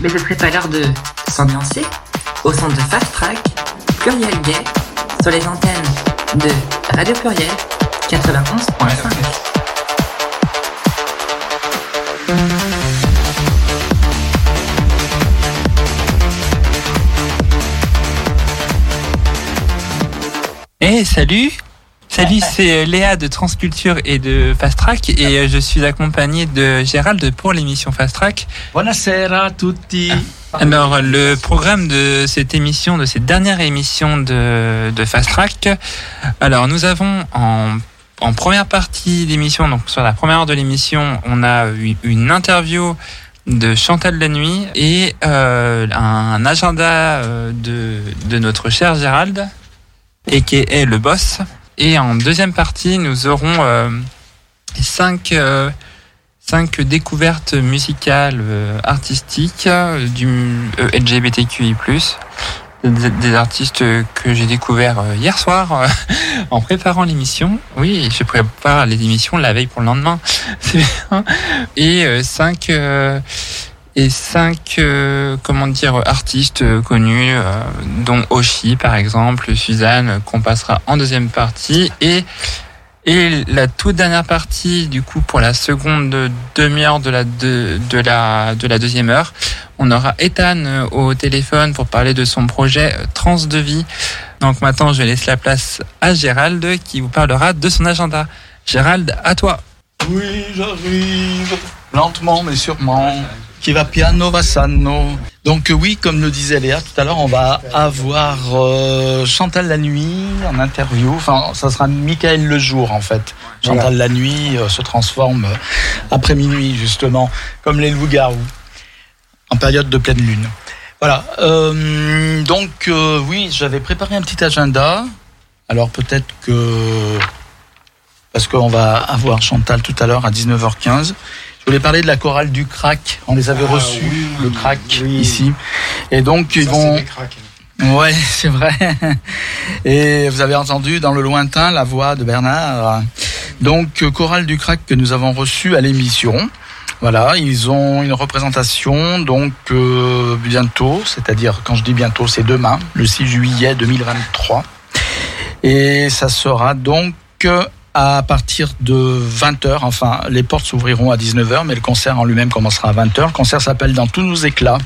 Mais ce serait pas l'heure de s'ambiancer au son de Fast Track, Pluriel Gay, sur les antennes de Radio Pluriel 91.5. Eh, salut Salut, c'est euh, Léa de Transculture et de Fast Track et euh, je suis accompagné de Gérald pour l'émission Fast Track. Buonasera a tutti. Alors, le programme de cette émission, de cette dernière émission de, de Fast Track, alors nous avons en, en première partie d'émission, donc sur la première heure de l'émission, on a eu une interview de Chantal la nuit et euh, un agenda de, de notre cher Gérald, et qui est le boss. Et en deuxième partie, nous aurons euh, cinq, euh, cinq découvertes musicales euh, artistiques euh, du euh, LGBTQI+. Des, des artistes que j'ai découverts hier soir en préparant l'émission. Oui, je prépare les émissions la veille pour le lendemain. Et cinq et cinq euh, comment dire artistes euh, connus euh, dont Oshi par exemple Suzanne euh, qu'on passera en deuxième partie et et la toute dernière partie du coup pour la seconde demi-heure de la de, de la de la deuxième heure on aura Ethan euh, au téléphone pour parler de son projet Trans de vie donc maintenant je laisse la place à Gérald qui vous parlera de son agenda Gérald à toi Oui, j'arrive. Lentement mais sûrement. Qui va piano va sano. Donc euh, oui, comme le disait Léa tout à l'heure, on va avoir euh, Chantal la nuit en interview. Enfin, ça sera Michael le jour en fait. Chantal la nuit euh, se transforme après minuit justement, comme les loups-garous, en période de pleine lune. Voilà. Euh, donc oui, j'avais préparé un petit agenda. Alors peut-être que parce qu'on va avoir Chantal tout à l'heure à 19h15. Je voulais parler de la chorale du crack. On les avait Ah, reçus, oui, le crack oui. ici. Et donc ils Ça, vont. c'est des cracks. Ouais, c'est vrai. Et vous avez entendu dans le lointain la voix de Bernard. Donc, euh, chorale du crack que nous avons reçu à l'émission. Voilà, ils ont une représentation donc euh, bientôt, c'est-à-dire quand je dis bientôt, c'est demain, le 6 juillet 2023. Et ça sera donc euh, à partir de 20h, enfin les portes s'ouvriront à 19h, mais le concert en lui-même commencera à 20h. Le concert s'appelle Dans tous nos éclats.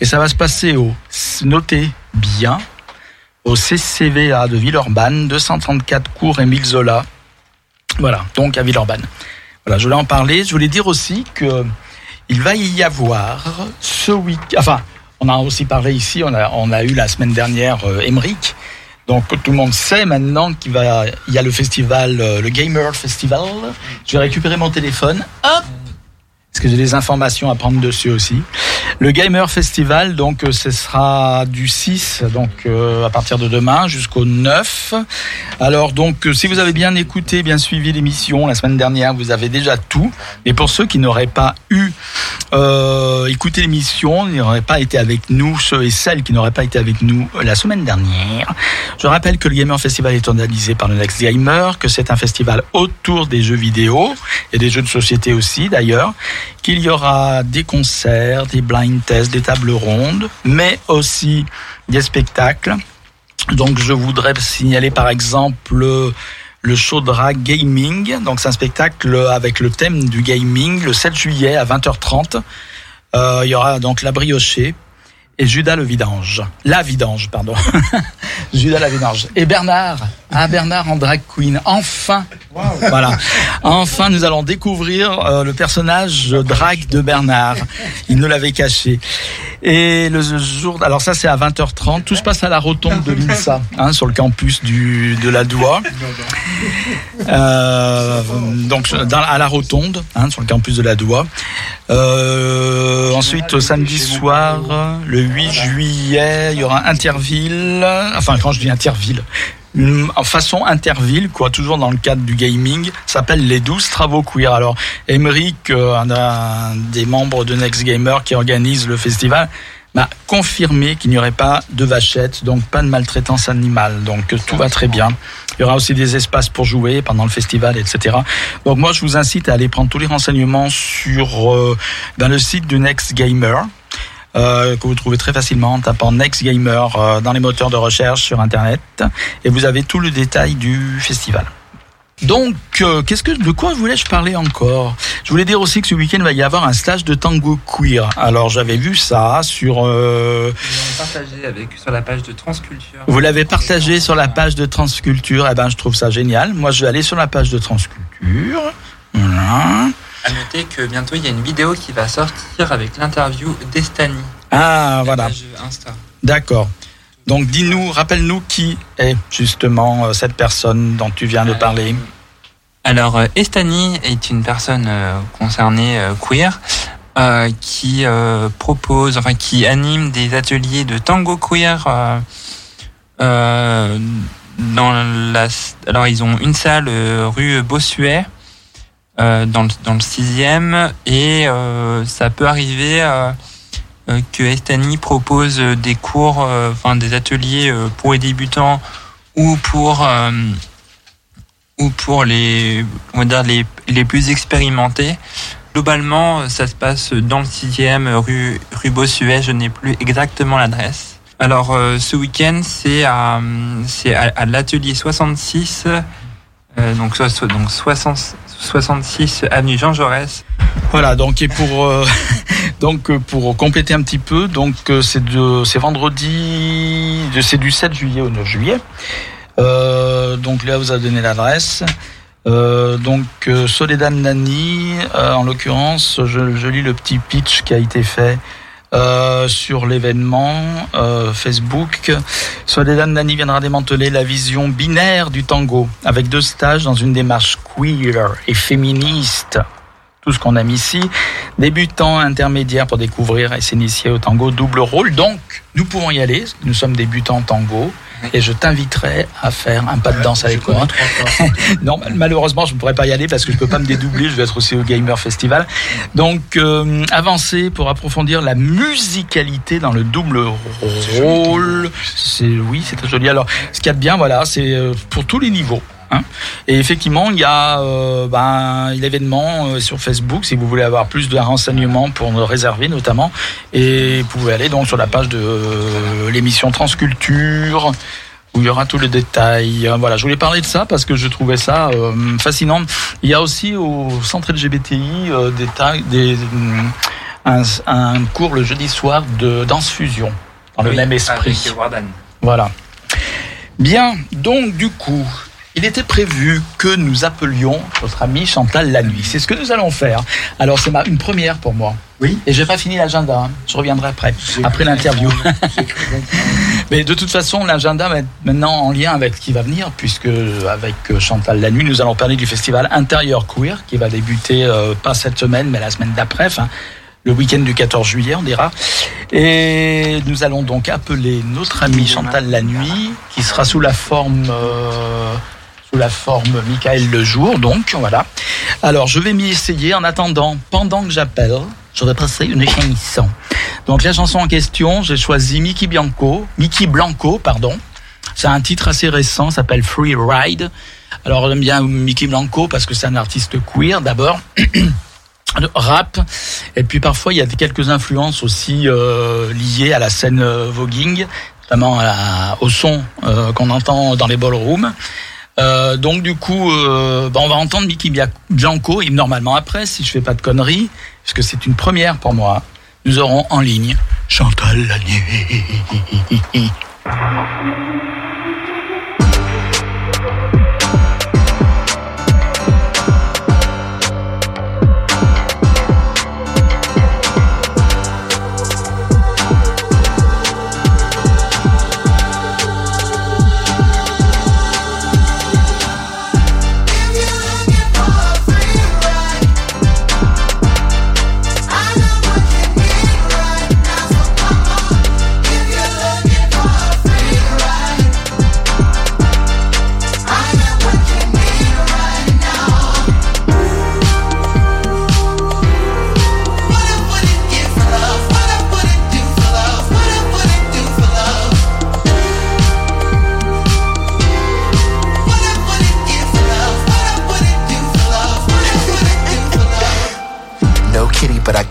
Et ça va se passer au, notez bien, au CCVA de Villeurbanne, 234 cours Émile Zola. Voilà, donc à Villeurbanne. Voilà, je voulais en parler. Je voulais dire aussi que il va y avoir ce week enfin, on a aussi parlé ici, on a, on a eu la semaine dernière euh, Emmerich. Donc tout le monde sait maintenant qu'il va, il y a le festival, euh, le Gamer Festival. Je vais récupérer mon téléphone. Hop parce que j'ai des informations à prendre dessus aussi. Le Gamer Festival, donc euh, ce sera du 6, donc euh, à partir de demain jusqu'au 9. Alors donc euh, si vous avez bien écouté, bien suivi l'émission la semaine dernière, vous avez déjà tout. Mais pour ceux qui n'auraient pas eu écouté l'émission, n'auraient pas été avec nous, ceux et celles qui n'auraient pas été avec nous la semaine dernière, je rappelle que le Gamer Festival est organisé par le Next Gamer, que c'est un festival autour des jeux vidéo et des jeux de société aussi d'ailleurs qu'il y aura des concerts, des blind tests, des tables rondes, mais aussi des spectacles. Donc je voudrais signaler par exemple le, drag gaming. Donc c'est un spectacle avec le thème du gaming le 7 juillet à 20h30. Euh, il y aura donc la briochée et Judas le vidange. La vidange, pardon. Judas la vidange. Et Bernard, ah Bernard en drag queen. Enfin, voilà. Enfin, nous allons découvrir euh, le personnage drag de Bernard. Il nous l'avait caché. Et le jour, alors ça c'est à 20h30. Tout se passe à la rotonde de l'INSA, hein, sur le campus du, de la Doua. Euh, donc dans, à la rotonde, hein, sur le campus de la Doua. Euh, ensuite, au samedi soir, le 8 juillet, il y aura Interville. Enfin, quand je dis Interville, en façon interville, quoi, toujours dans le cadre du gaming, s'appelle les 12 travaux queer. Alors, Emeric, euh, un, des membres de Next Gamer qui organise le festival, m'a confirmé qu'il n'y aurait pas de vachettes, donc pas de maltraitance animale. Donc tout va très bien. Il y aura aussi des espaces pour jouer pendant le festival, etc. Donc moi, je vous incite à aller prendre tous les renseignements sur euh, dans le site du Next Gamer. Euh, que vous trouvez très facilement en tapant Next Gamer euh, dans les moteurs de recherche sur Internet. Et vous avez tout le détail du festival. Donc, euh, qu'est-ce que de quoi voulais-je parler encore? Je voulais dire aussi que ce week-end va y avoir un stage de tango queer. Alors, j'avais vu ça sur. Euh, partagé avec sur la page de Transculture. vous l'avez partagé sur la page de Transculture. Eh ben, je trouve ça génial. Moi, je vais aller sur la page de Transculture. Voilà. À noter que bientôt il y a une vidéo qui va sortir avec l'interview d'Estani. Ah, voilà. D'accord. Donc, dis-nous, rappelle-nous qui est justement euh, cette personne dont tu viens de parler. Alors, euh, Estani est une personne euh, concernée euh, queer euh, qui euh, propose, enfin qui anime des ateliers de tango queer euh, euh, dans la. Alors, ils ont une salle euh, rue Bossuet. Euh, dans, le, dans le sixième et euh, ça peut arriver euh, euh, que Estani propose des cours, euh, enfin des ateliers euh, pour les débutants ou pour ou pour les, on va dire les, les plus expérimentés. Globalement, ça se passe dans le 6e rue, rue Bossuet, je n'ai plus exactement l'adresse. Alors, ce week-end, c'est à, c'est à, à l'atelier 66, euh, donc, donc 60 66 avenue Jean Jaurès. Voilà, donc et pour euh, donc euh, pour compléter un petit peu, donc euh, c'est c'est vendredi, c'est du 7 juillet au 9 juillet. Donc là vous a donné l'adresse. Donc Soledad Nani, en l'occurrence, je lis le petit pitch qui a été fait euh, sur l'événement euh, Facebook. Soledad Nani viendra démanteler la vision binaire du tango avec deux stages dans une démarche queer et féministe tout ce qu'on aime ici. Débutant, intermédiaire pour découvrir et s'initier au tango, double rôle. Donc, nous pouvons y aller. Nous sommes débutants tango. Et je t'inviterai à faire un pas de danse avec moi. non, malheureusement, je ne pourrais pas y aller parce que je peux pas me dédoubler. Je vais être aussi au Gamer Festival. Donc, euh, avancer pour approfondir la musicalité dans le double rôle. C'est oui, c'est très joli. Alors, ce qu'il y a de bien, voilà, c'est euh, pour tous les niveaux. Hein. Et effectivement, il y a euh, ben, l'événement euh, sur Facebook si vous voulez avoir plus de renseignements pour nous réserver notamment. Et vous pouvez aller donc sur la page de euh, l'émission Transculture où il y aura tous les détails. Euh, Voilà, je voulais parler de ça parce que je trouvais ça euh, fascinant. Il y a aussi au centre LGBTI des, hum, un, un cours le jeudi soir de danse fusion dans le Oui, même esprit. avec. Voilà. Bien, donc du coup, il était prévu que nous appelions notre ami Chantal la nuit. C'est ce que nous allons faire. Alors c'est une première pour moi. Oui. Et j'ai pas fini l'agenda. hein. Je reviendrai après, après l'interview. Mais de toute façon, l'agenda va être maintenant en lien avec ce qui va venir, puisque avec euh, Chantal la nuit, nous allons parler du festival Intérieur Queer qui va débuter euh, pas cette semaine, mais la semaine d'après. Enfin, le week-end du 14 juillet, on dira. Et nous allons donc appeler notre ami Chantal la nuit, qui sera sous la forme euh, la forme Michael le jour. Donc voilà. Alors je vais m'y essayer. En attendant, pendant que j'appelle, je vais passer une chanson. Donc la chanson en question, j'ai choisi Mickey Bianco, Mickey Blanco, pardon. C'est un titre assez récent, s'appelle Free Ride. Alors j'aime bien Mickey Blanco parce que c'est un artiste queer d'abord. rap et puis parfois il y a quelques influences aussi euh, liées à la scène euh, voguing notamment la- au son euh, qu'on entend dans les ballrooms euh, donc du coup euh, bah, on va entendre Mickey Bia- Bianco et normalement après si je fais pas de conneries parce que c'est une première pour moi. Nous aurons en ligne Chantal la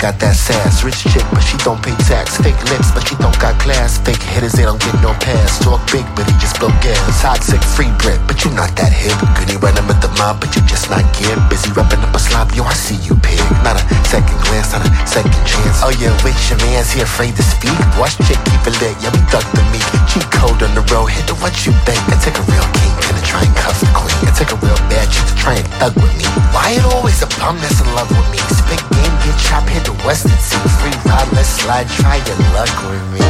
got that sass. Rich chick, but she don't pay tax. Fake lips, but she don't got class. Fake hitters, they don't get no pass. Talk big, but he just blow gas. Toxic, free bread, but you not that hip. Goody running with the mob, but you just not get busy rapping up a slob. Yo, I see you, pig. Not a second glance, not a second chance. Oh yeah, with your man's he afraid to speak. Watch chick keep it lit, yeah we duck the meat. She cold on the road, hit the what you think. It take a real king to try and cuff the queen. It take a real bad chick to try and thug with me. Why it always a bum that's in love with me? Spit game, get chopped, hit the western sea. Free ride, let's slide, try your luck with me.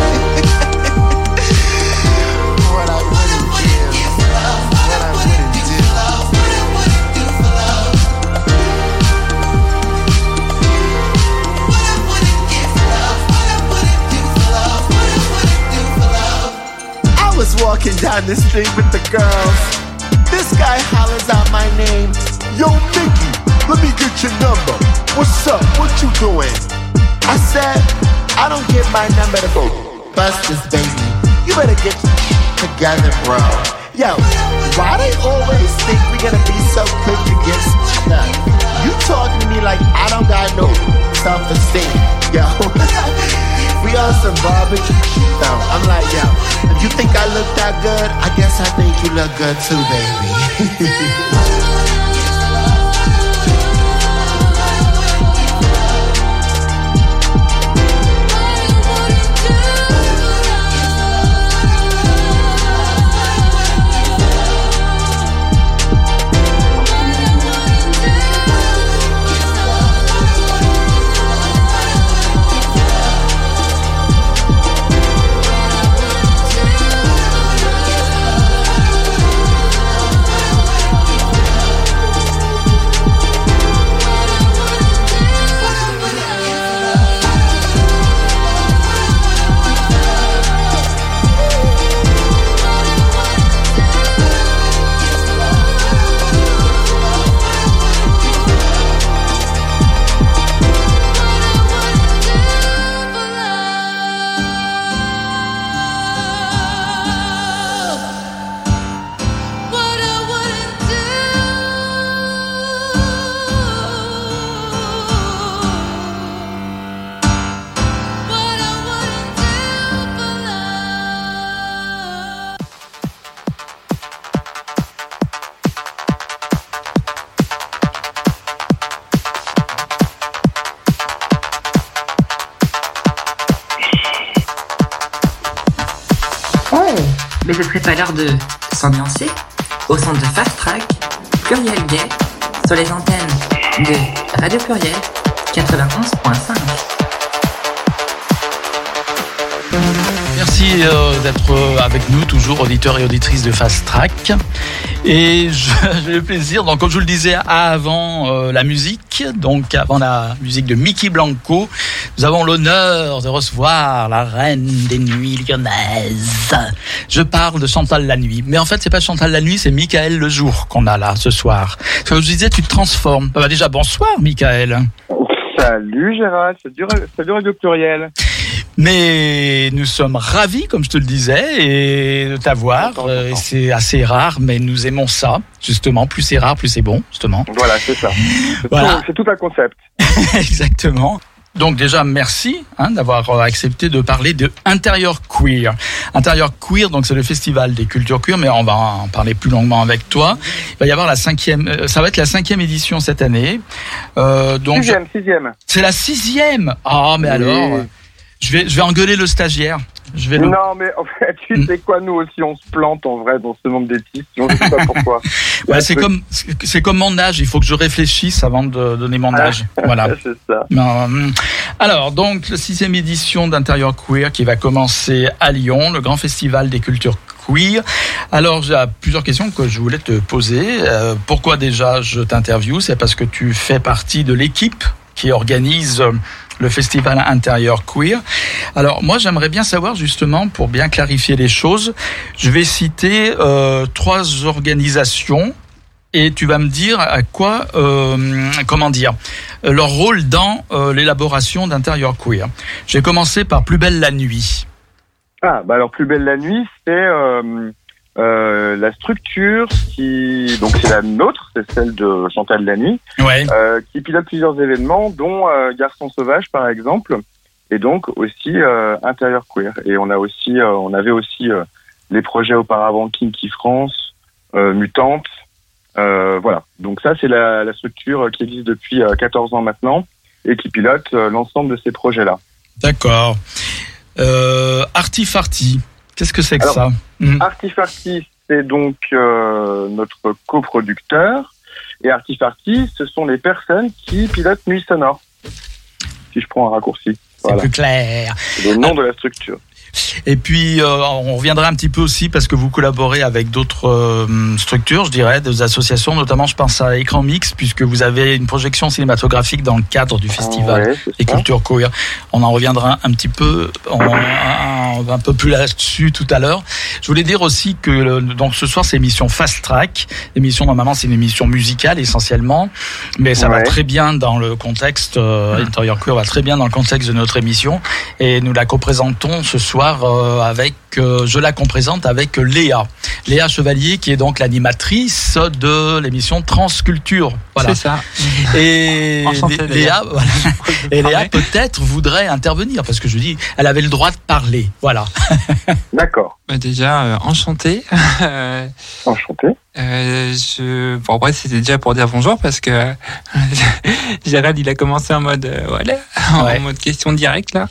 what I wouldn't what I wouldn't do. I was walking down the street with the girls. This guy hollers out my name. Yo, Mickey, let me get your number. What's up? What you doing? I said, I don't give my number to bust this baby. You better get together, bro. Yo, why they always think we're gonna be so quick to get stuck? You talking to me like I don't got no self-esteem. Yo, we on some barbecue though. I'm like, yo, if you think I look that good, I guess I think you look good too, baby. nous, toujours auditeurs et auditrices de Fast Track. Et j'ai le plaisir, donc comme je vous le disais avant euh, la musique, donc avant la musique de Mickey Blanco, nous avons l'honneur de recevoir la reine des nuits lyonnaises. Je parle de Chantal la nuit, mais en fait c'est pas Chantal la nuit, c'est Michael le jour qu'on a là ce soir. Comme je disais, tu te transformes. Bah, déjà bonsoir Michael. Salut Gérald, c'est du, c'est du radio pluriel. Mais nous sommes ravis, comme je te le disais, et de t'avoir. Euh, c'est assez rare, mais nous aimons ça, justement. Plus c'est rare, plus c'est bon, justement. Voilà, c'est ça. C'est Voilà. tout- c'est tout un concept. Exactement. Donc déjà, merci hein, d'avoir euh, accepté de parler de Intérieur Queer. Intérieur Queer, donc c'est le festival des cultures queer, mais on va en parler plus longuement avec toi. Il va y avoir la cinquième, euh, ça va être la cinquième édition cette année. Euh, donc Sixième, sixième. c'est la sixième. Ah, mais Oui. alors, je vais, je vais engueuler le stagiaire. Je vais le- Non, mais en fait, tu sais quoi, nous aussi, on se plante en vrai dans ce monde des pistes. Je sais pas pourquoi. Ouais, c'est comme c'est comme mon âge. Il faut que je réfléchisse avant de donner mon Ah. âge. Voilà. c'est ça. Hum. Alors, donc, la sixième édition d'Intérieur Queer qui va commencer à Lyon, le grand festival des cultures queer. Alors, j'ai plusieurs questions que je voulais te poser. Euh, pourquoi déjà je t'interviewe? C'est parce que tu fais partie de l'équipe qui organise euh, le festival intérieur queer. Alors moi j'aimerais bien savoir justement pour bien clarifier les choses, je vais citer euh, trois organisations et tu vas me dire à quoi, euh, comment dire, euh, leur rôle dans euh, l'élaboration d'intérieur queer. J'ai commencé par Plus belle la nuit. Ah, bah alors, Plus belle la nuit, c'est euh, la structure qui donc c'est la nôtre, c'est celle de Chantal Lamy, Ouais. euh, qui pilote plusieurs événements, dont euh, Garçon sauvage par exemple, et donc aussi euh, intérieur queer. Et on a aussi, euh, on avait aussi euh, les projets auparavant Kinky France, euh, Mutante, euh, voilà. Donc ça c'est la, la structure qui existe depuis euh, 14 ans maintenant et qui pilote l'ensemble de ces projets-là. D'accord. Euh, Artifarty, qu'est-ce que c'est que Alors, ça? Artifarty, c'est donc euh, notre coproducteur. Et Artifarty, ce sont les personnes qui pilotent Nuit Sonore. Si je prends un raccourci. C'est Voilà, plus clair. c'est le nom de la structure. Et puis, euh, on reviendra un petit peu aussi parce que vous collaborez avec d'autres euh, structures, je dirais, des associations, notamment je pense à Écran Mix, puisque vous avez une projection cinématographique dans le cadre du festival Ouais, c'est des ça. cultures queer. On en reviendra un petit peu, en- un, un peu plus là-dessus tout à l'heure. Je voulais dire aussi que le- donc ce soir c'est émission Fast Track. L'émission normalement c'est une émission musicale essentiellement, mais ça va Ouais. très bien dans le contexte euh, Intérieur Queer va très bien dans le contexte de notre émission et nous la co-présentons ce soir euh, avec, euh, je la co-présente avec Léa, Léa Chevalier qui est donc l'animatrice de l'émission Transculture. Voilà. C'est ça. Et Enchanté, Lé- Léa. Léa, voilà. Et Léa Parler. peut-être voudrait intervenir parce que je dis, elle avait le droit de parler. Voilà. D'accord. Bah, déjà, euh, enchanté. Euh, Enchanté. euh, je... Bon, après, c'était déjà pour dire bonjour parce que euh, Gérald, il a commencé en mode, euh, voilà, Ouais. en mode question directe, là.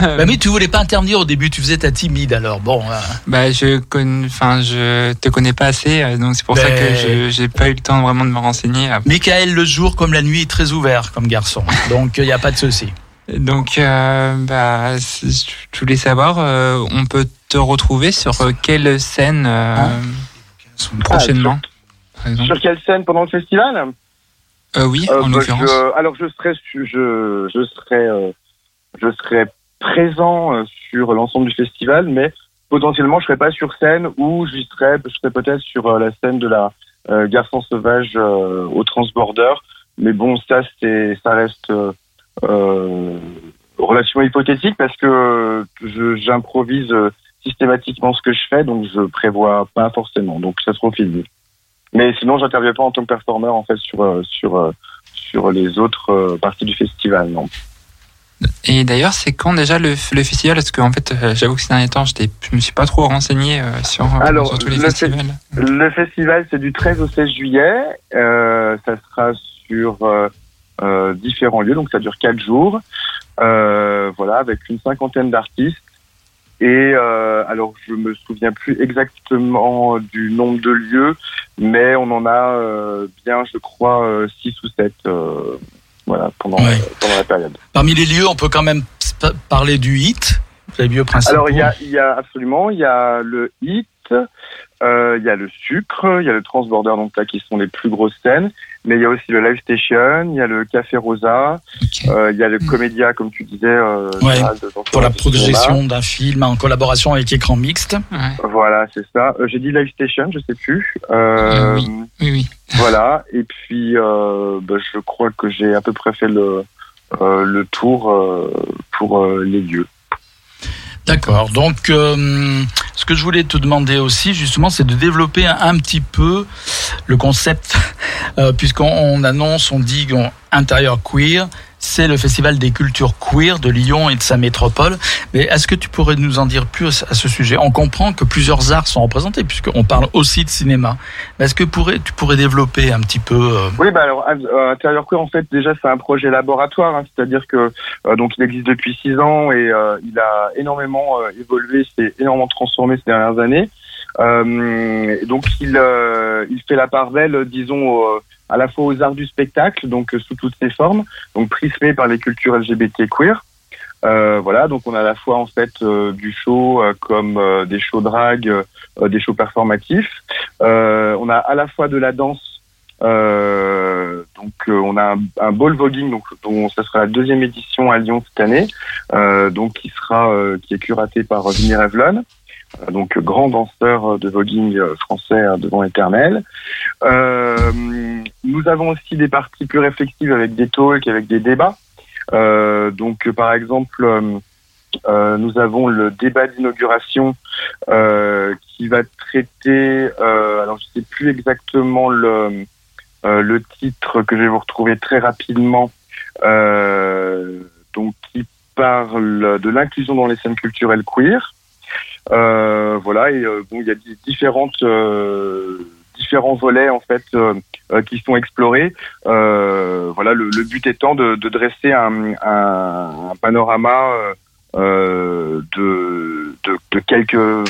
Bah, mais tu voulais pas intervenir au début, tu faisais ta timide alors. Bon, euh, Bah, je connais, enfin, je te connais pas assez, euh, donc c'est pour ça que je j'ai pas eu le temps vraiment de me renseigner. Michael le jour comme la nuit est très ouvert comme garçon, donc il n'y a pas de souci. Donc, euh, bah, je voulais savoir, euh, on peut te retrouver sur euh, quelle scène euh, Ah. prochainement, exemple? Sur quelle scène pendant le festival? Euh, Oui, Euh, en bah, l'occurrence. je- Alors je serai, je, je serai, euh, je serai présent euh, sur l'ensemble du festival, mais potentiellement je serai pas sur scène ou je serai peut-être sur euh, la scène de la euh, Garçon sauvage au Transborder. Mais bon, ça c'est, ça reste euh, relation hypothétique parce que j'improvise systématiquement ce que je fais, donc je prévois pas forcément. Donc ça sera au feeling. Mais sinon, j'interviens pas en tant que performeur en fait sur sur sur les autres parties du festival. Non. Et d'ailleurs, c'est quand déjà le, festival? Parce que en fait, euh, j'avoue que ces derniers temps, je ne me suis pas trop renseigné euh, euh, sur, tous les le festivals. le festival, c'est du 13 au 16 juillet. Ça sera sur différents lieux, donc ça dure 4 jours. Voilà, avec une cinquantaine d'artistes. Et alors, je me souviens plus exactement du nombre de lieux, mais on en a bien, je crois, 6 ou 7 voilà, pendant Ouais. pendant la période. Parmi les lieux, on peut quand même parler du hit, les lieux principaux. Alors il y a, il y a absolument, il y a le hit, euh, il y a le sucre, il y a le transborder donc là qui sont les plus grosses scènes, mais il y a aussi le live station, il y a le café rosa, euh, il y a le comédia comme tu disais. Euh, Ouais, pour la projection d'un film en collaboration avec écran mixte. Ouais. Voilà, c'est ça. Euh, J'ai dit live station, je sais plus. Euh, Euh, oui. Oui, oui. Voilà. Et puis, euh, bah, je crois que j'ai à peu près fait le euh, le tour euh, pour euh, les lieux. D'accord. Donc, euh, ce que je voulais te demander aussi, justement, c'est de développer un, petit peu le concept, euh, puisqu'on on annonce, on dit intérieur queer, c'est le festival des cultures queer de Lyon et de sa métropole. Mais est-ce que tu pourrais nous en dire plus à ce sujet? On comprend que plusieurs arts sont représentés, puisqu'on parle aussi de cinéma. Mais est-ce que pourrais, tu pourrais développer un petit peu euh, Oui, bah alors euh, intérieur queer en fait déjà c'est un projet laboratoire, hein, c'est-à-dire que euh, donc il existe depuis six ans et euh, il a énormément euh, évolué, s'est énormément transformé ces dernières années. Euh, donc il euh, il fait la part belle, disons, à la fois aux arts du spectacle, donc euh, sous toutes ses formes, donc prismé par les cultures LGBT queer. Euh, voilà, donc on a à la fois en fait euh, du show euh, comme euh, des shows drag, euh, des shows performatifs. On a à la fois de la danse donc on a un, un ball voguing donc dont ça sera la deuxième édition à Lyon cette année, donc qui sera qui est curaté par Vinny Revlon, donc grand danseur de voguing euh, français euh, devant éternel. Euh, nous avons aussi des parties plus réflexives avec des talks, avec des débats. Euh, donc euh, par exemple euh, nous avons le débat d'inauguration qui va traiter, alors je sais plus exactement le, le titre que je vais vous retrouver très rapidement, donc qui parle de l'inclusion dans les scènes culturelles queer. Euh, voilà, et euh, bon, il y a différentes euh, différents volets en fait qui sont explorés. voilà, le, but étant de, dresser un, un, panorama de, de, quelques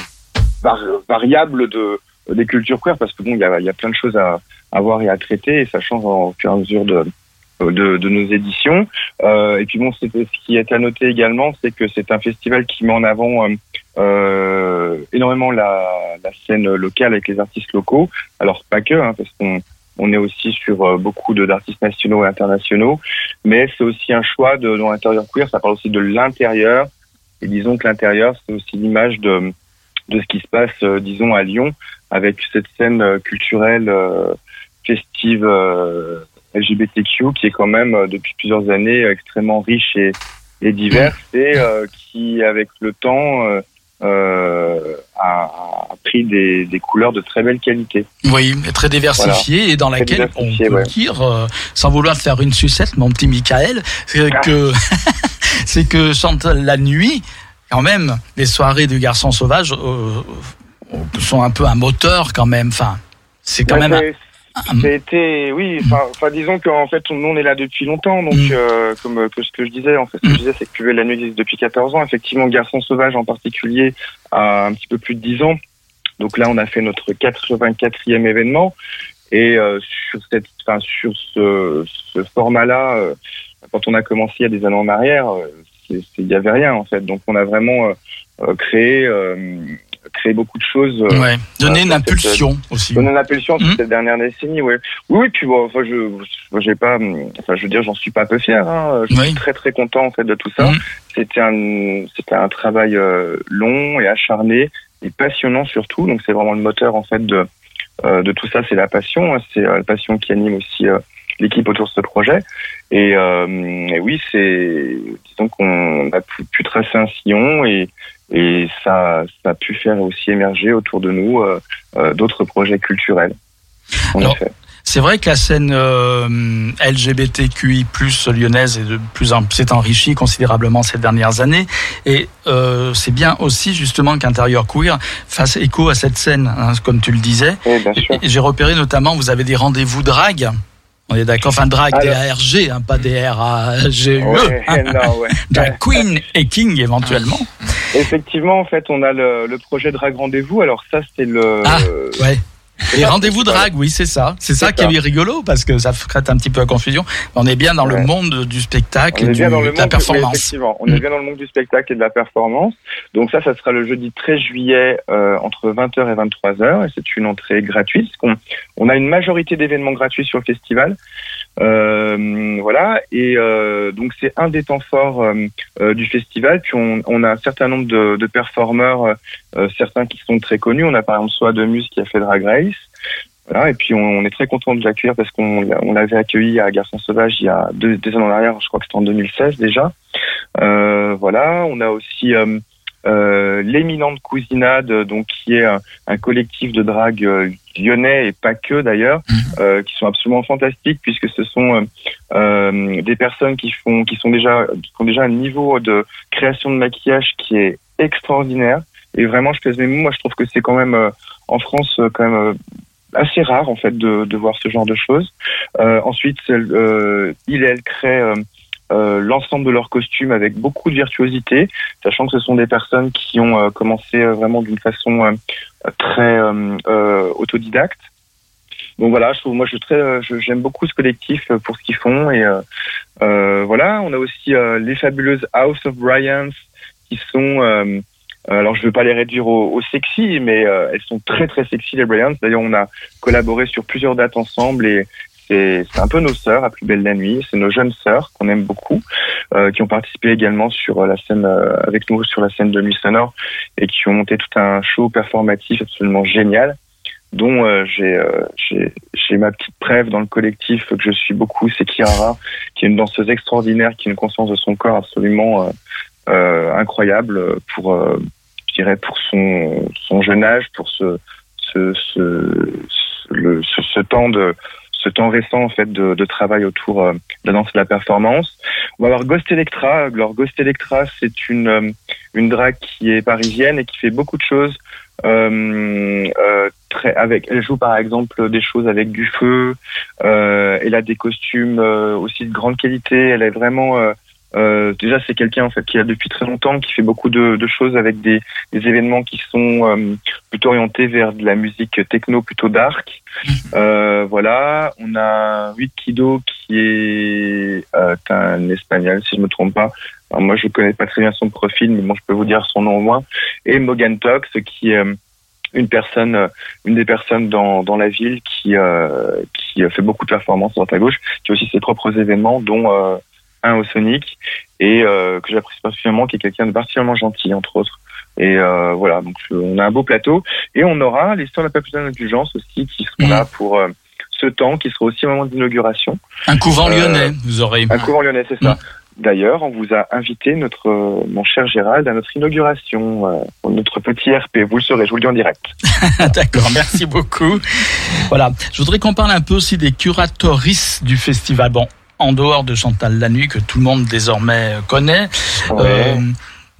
variables de des cultures queer parce que bon, il y a, y a plein de choses à, à voir et à traiter et ça change au fur et à mesure de de, de, nos éditions. Euh, et puis bon, ce qui est à noter également, c'est que c'est un festival qui met en avant euh, euh, énormément la, la, scène locale avec les artistes locaux. Alors pas que, hein, parce qu'on on est aussi sur euh, beaucoup d'artistes nationaux et internationaux, mais c'est aussi un choix de, dans l'intérieur queer. Ça parle aussi de l'intérieur. Et disons que l'intérieur, c'est aussi l'image de, de ce qui se passe, euh, disons, à Lyon, avec cette scène culturelle festive LGBTQ qui est quand même euh, depuis plusieurs années extrêmement riche et, et diverse mm. et euh, qui avec le temps euh, a, a, pris des, des, couleurs de très belle qualité. Oui, très diversifiée et dans laquelle on peut dire, sans vouloir faire une sucette, mon petit Michael, c'est ah. que c'est que chante la nuit, quand même, les soirées du garçon sauvage sont un peu un moteur quand même. Enfin, c'est quand même. C'était, oui, enfin, disons qu'en fait, nous, on est là depuis longtemps, donc, mm. euh, comme que ce que je disais, en fait, ce que je mm. disais, c'est que Cuvée la nuit existe depuis 14 ans. Effectivement, Garçon sauvage en particulier a un petit peu plus de 10 ans. Donc là, on a fait notre 84e événement. Et euh, sur cette, enfin, sur ce, ce format-là, euh, quand on a commencé il y a des années en arrière, il y avait rien en fait. Donc on a vraiment créé créer beaucoup de choses. Euh, ouais. Donner une impulsion aussi. Donner une impulsion mmh. cette dernière décennie, ouais. Oui, oui, puis bon, enfin, je, j'ai pas, enfin, je veux dire, j'en suis pas peu fier. Hein. Je suis très très content en fait de tout ça. Mmh. C'était un, c'était un travail euh, long et acharné et passionnant surtout. Donc c'est vraiment le moteur en fait de euh, de tout ça, c'est la passion. Hein. C'est la passion qui anime aussi l'équipe autour de ce projet. Et, et oui, c'est disons qu'on a pu, pu, tracer un sillon et, et ça, ça a pu faire aussi émerger autour de nous euh, euh, d'autres projets culturels. C'est vrai que la scène euh, LGBTQI+ lyonnaise est de plus en s'est enrichie considérablement ces dernières années, et euh, c'est bien aussi justement qu'Intérieur Queer fasse écho à cette scène, hein, comme tu le disais. J'ai repéré notamment, vous avez des rendez-vous drag. On est d'accord, enfin drag, D-A-R-G, hein, pas D-R-A-G-U-E. Ouais, drag Queen et King éventuellement. Effectivement, en fait, on a le, le projet Drag Rendez-vous. Alors ça, c'est le... Ah, ouais. Et rendez-vous drague, oui, c'est ça. C'est ça, qui est rigolo parce que ça crée un petit peu la confusion. On est bien dans le monde du spectacle et du, de la performance. effectivement, on est mm. bien dans le monde du spectacle et de la performance. Donc ça, ça sera le jeudi 13 juillet euh, entre 20h et 23h et c'est une entrée gratuite. On, on a une majorité d'événements gratuits sur le festival. Euh, voilà, et euh, donc c'est un des temps forts euh, du festival. Puis on, on, a un certain nombre de, de performeurs, certains qui sont très connus. On a par exemple Soit de Muse qui a fait Drag Race. Voilà, et puis on, est très content de l'accueillir parce qu'on on l'avait accueilli à Garçon Sauvage il y a deux, deux ans en arrière, je crois que c'était en 2016 déjà. voilà, on a aussi euh, l'éminente cousinade, donc qui est un, collectif de drague euh, lyonnais et pas que d'ailleurs, mhm. euh, qui sont absolument fantastiques puisque ce sont euh, des personnes qui font, qui sont déjà, qui ont déjà un niveau de création de maquillage qui est extraordinaire. Et vraiment, je pèse mes mots. Moi, je trouve que c'est quand même en France quand même assez rare en fait de, de voir ce genre de choses. ensuite, il et elle créent euh, l'ensemble de leurs costumes avec beaucoup de virtuosité, sachant que ce sont des personnes qui ont euh, commencé euh, vraiment d'une façon très autodidacte. Donc voilà, je trouve, moi je j'aime beaucoup ce collectif pour ce qu'ils font et voilà, on a aussi les fabuleuses House of Bryans qui sont alors je ne veux pas les réduire au, sexy, mais elles sont très très sexy les Bryans. D'ailleurs, on a collaboré sur plusieurs dates ensemble et c'est un peu nos sœurs à plus belle la nuit. C'est nos jeunes sœurs qu'on aime beaucoup, euh, qui ont participé également sur euh, la scène euh, avec nous sur la scène de Nuit Sonore et qui ont monté tout un show performatif absolument génial dont euh, j'ai j'ai ma petite preuve dans le collectif que je suis beaucoup, c'est Kiara, qui est une danseuse extraordinaire, qui a une conscience de son corps absolument incroyable pour, je dirais, pour son, son jeune âge, pour ce, ce, ce, ce temps de ce temps récent en fait de, de travail autour euh, de la danse et de la performance. On va avoir Ghost Electra. Alors Ghost Electra, c'est une euh, une drague qui est parisienne et qui fait beaucoup de choses. Euh, euh, très avec, elle joue par exemple des choses avec du feu. Euh, elle a des costumes aussi de grande qualité. Elle est vraiment euh, déjà, c'est quelqu'un en fait qui a depuis très longtemps, qui fait beaucoup de, de choses avec des, des, événements qui sont euh, plutôt orientés vers de la musique techno, plutôt dark. Mhm. Euh, voilà, on a Kido qui est euh, un espagnol, si je me trompe pas. Alors moi, je connais pas très bien son profil, mais bon, je peux vous dire son nom au moins. Et Mogan Tox, qui est une personne, une des personnes dans, dans la ville qui, qui fait beaucoup de performances dans à gauche, qui a aussi ses propres événements, dont un au Sonic et euh, que j'apprécie particulièrement, qui est quelqu'un de particulièrement gentil entre autres. Et euh, voilà, donc on a un beau plateau et on aura l'histoire de la Papillon d'indulgence aussi qui seront là mmh. pour euh, ce temps, qui sera aussi un moment d'inauguration. Un couvent lyonnais, vous aurez. Un couvent lyonnais, c'est ça. Mmh. D'ailleurs, on vous a invité, notre, mon cher Gérald, à notre inauguration, notre petit RP. Vous le saurez, je vous le dis en direct. D'accord, merci beaucoup. Voilà, je voudrais qu'on parle un peu aussi des curatoristes du festival. Bon, en dehors de Chantal Lanuit que tout le monde désormais connaît. Euh,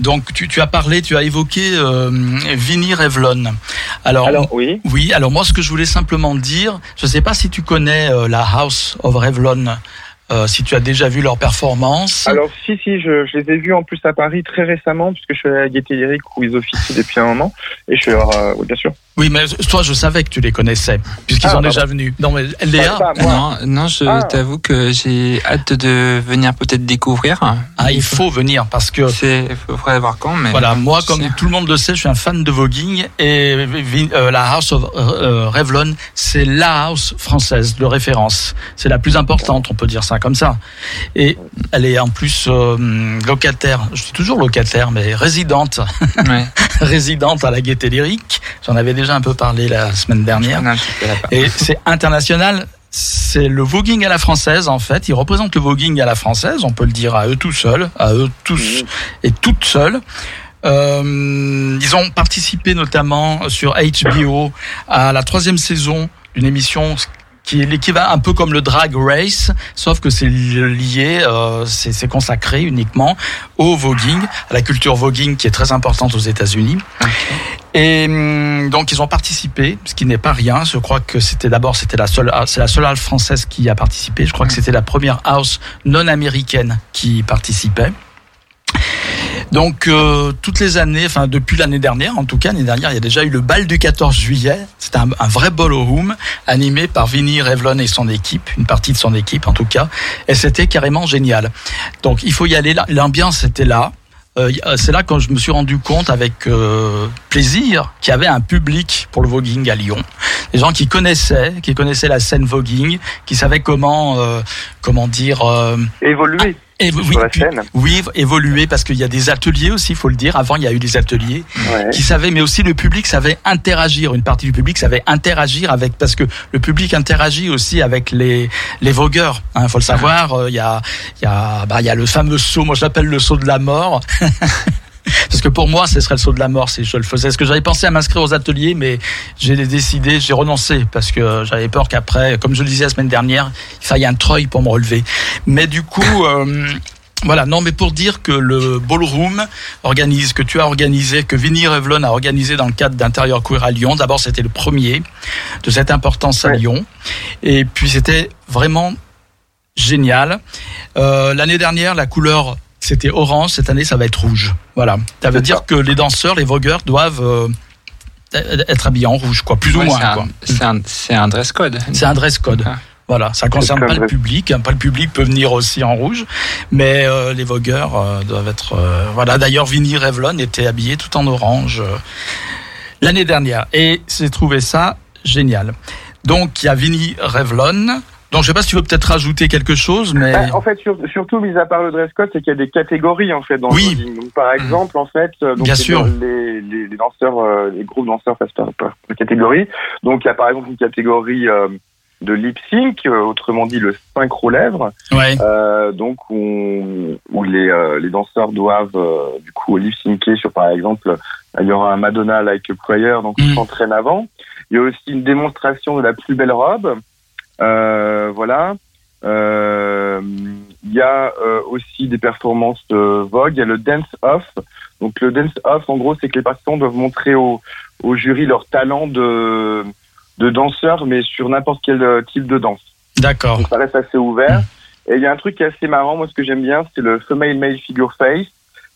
donc tu, tu, as parlé, tu as évoqué euh, Vinnie Revlon. Alors, alors, oui. Oui. Alors moi, ce que je voulais simplement dire, je ne sais pas si tu connais euh, la House of Revlon. Euh, si tu as déjà vu leurs performances. Alors si si, je, je, les ai vus en plus à Paris très récemment puisque je suis à la Gaieté Lyrique où ils officient depuis un moment et je suis alors, euh, oui, bien sûr. Oui, mais toi, je savais que tu les connaissais, puisqu'ils ah, sont déjà venus. Non, mais Léa Non, non, je ah. t'avoue que j'ai hâte de venir peut-être découvrir. Ah, il faut venir, parce que... C'est, faudrait voir quand, mais... Voilà, moi, comme tout le monde le sait, je suis un fan de voguing, et euh, la House of euh, Revlon, c'est la house française de référence. C'est la plus importante, on peut dire ça comme ça. Et elle est en plus euh, locataire, je suis toujours locataire, mais résidente. Ouais. résidente à la Gaîté Lyrique. J'en avais déjà un peu parlé la semaine dernière. Et c'est international. C'est le voguing à la française, en fait. Ils représentent le voguing à la française, on peut le dire à eux tout seuls, à eux tous et toutes seules. Euh, ils ont participé notamment sur HBO à la troisième saison d'une émission qui est l'équivalent un peu comme le drag race, sauf que c'est lié, euh, c'est consacré uniquement au voguing, à la culture voguing qui est très importante aux États-Unis. Et hum, donc ils ont participé, ce qui n'est pas rien. Je crois que c'était d'abord c'était la seule c'est la seule house française qui a participé. Je crois que c'était la première house non américaine qui participait. Donc euh, toutes les années, enfin depuis l'année dernière, en tout cas l'année dernière, il y a déjà eu le bal du 14 juillet. C'était un, un, vrai ballroom animé par Vinny Revlon et son équipe, une partie de son équipe en tout cas, et c'était carrément génial. Donc il faut y aller. L'ambiance était là. Euh, c'est là quand je me suis rendu compte avec euh, plaisir qu'il y avait un public pour le voguing à Lyon, des gens qui connaissaient, qui connaissaient la scène voguing, qui savaient comment, euh, comment dire, évoluer oui, évoluer parce qu'il y a des ateliers aussi, il faut le dire. Avant, il y a eu des ateliers qui savaient, mais aussi le public savait interagir. Une partie du public savait interagir avec, parce que le public interagit aussi avec les les vogueurs. Il hein, faut le savoir. Euh, il y a y a bah il y a le fameux saut. Moi, j'appelle le saut de la mort. Parce que pour moi, ce serait le saut de la mort si je le faisais. Est-ce que j'avais pensé à m'inscrire aux ateliers, mais j'ai décidé, j'ai renoncé parce que j'avais peur qu'après, comme je le disais la semaine dernière, il faille un treuil pour me relever. Mais du coup, euh, voilà, non, mais pour dire que le ballroom organise, que tu as organisé, que Vinny Revlon a organisé dans le cadre d'Intérieur Queer à Lyon. D'abord, c'était le premier de cette importance à Lyon. Et puis, c'était vraiment génial. Euh, L'année dernière, la couleur c'était orange, cette année ça va être rouge. Voilà. Ça veut dire que les danseurs, les vogueurs doivent euh, être habillés en rouge, quoi, plus ou moins. C'est un, dress code. C'est un dress code. Ah. Voilà, ça concerne pas le public. Pas le public peut venir aussi en rouge, mais euh, les vogueurs euh, doivent être. voilà. D'ailleurs, Vinny Revlon était habillé tout en orange l'année dernière, et j'ai trouvé ça génial. Donc, il y a Vinny Revlon, donc je sais pas si tu veux peut-être rajouter quelque chose, mais bah, en fait surtout mis à part le dress code, c'est qu'il y a des catégories en fait dans oui. le Donc, par exemple, en fait, euh, donc, Bien sûr. Les, les, les, danseurs, euh, les groupes danseurs passent par, par, catégorie. Donc il y a par exemple une catégorie euh, de lip sync, euh, autrement dit le synchro lèvres, Ouais. euh, donc où, où les, euh, les danseurs doivent euh, du coup lip syncer sur par exemple il y aura un Madonna like a prayer donc on Mm. s'entraîne avant. Il y a aussi une démonstration de la plus belle robe, voilà. Euh, Il y a euh, aussi des performances de Vogue. Il y a le dance off. Donc le dance off, en gros, c'est que les participants doivent montrer au, au jury leur talent de de danseur, mais sur n'importe quel euh, type de danse. D'accord. Donc ça reste assez ouvert. Et il y a un truc qui est assez marrant, moi ce que j'aime bien, c'est le female male figure face.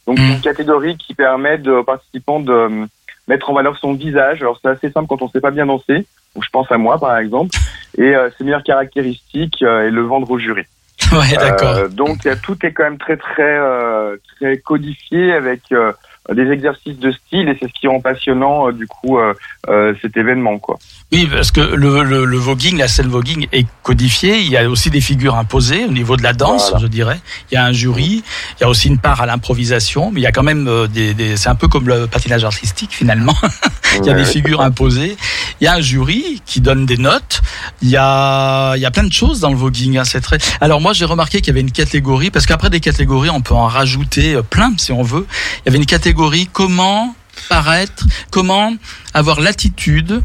Donc Mm. une catégorie qui permet de- aux participants de euh, mettre en valeur son visage. Alors c'est assez simple quand on sait pas bien danser. Je pense à moi par exemple. Et euh, ses meilleures caractéristiques euh, et le vendre au jury. Ouais, d'accord. Euh, donc tout est quand même très très euh, très codifié avec euh, des exercices de style et c'est ce qui rend passionnant euh, du coup euh, euh, cet événement quoi. Oui, parce que le, le, le voguing, la scène voguing est codifiée. Il y a aussi des figures imposées au niveau de la danse, Voilà. je dirais. Il y a un jury. Il y a aussi une part à l'improvisation, mais il y a quand même euh, des, des c'est un peu comme le patinage artistique finalement. il y a Ouais, des figures imposées. Il y a un jury qui donne des notes. Il y a, il y a plein de choses dans le voguing. Hein, c'est très. Alors moi, j'ai remarqué qu'il y avait une catégorie, parce qu'après des catégories, on peut en rajouter plein si on veut. Il y avait une catégorie comment paraître, comment avoir l'attitude.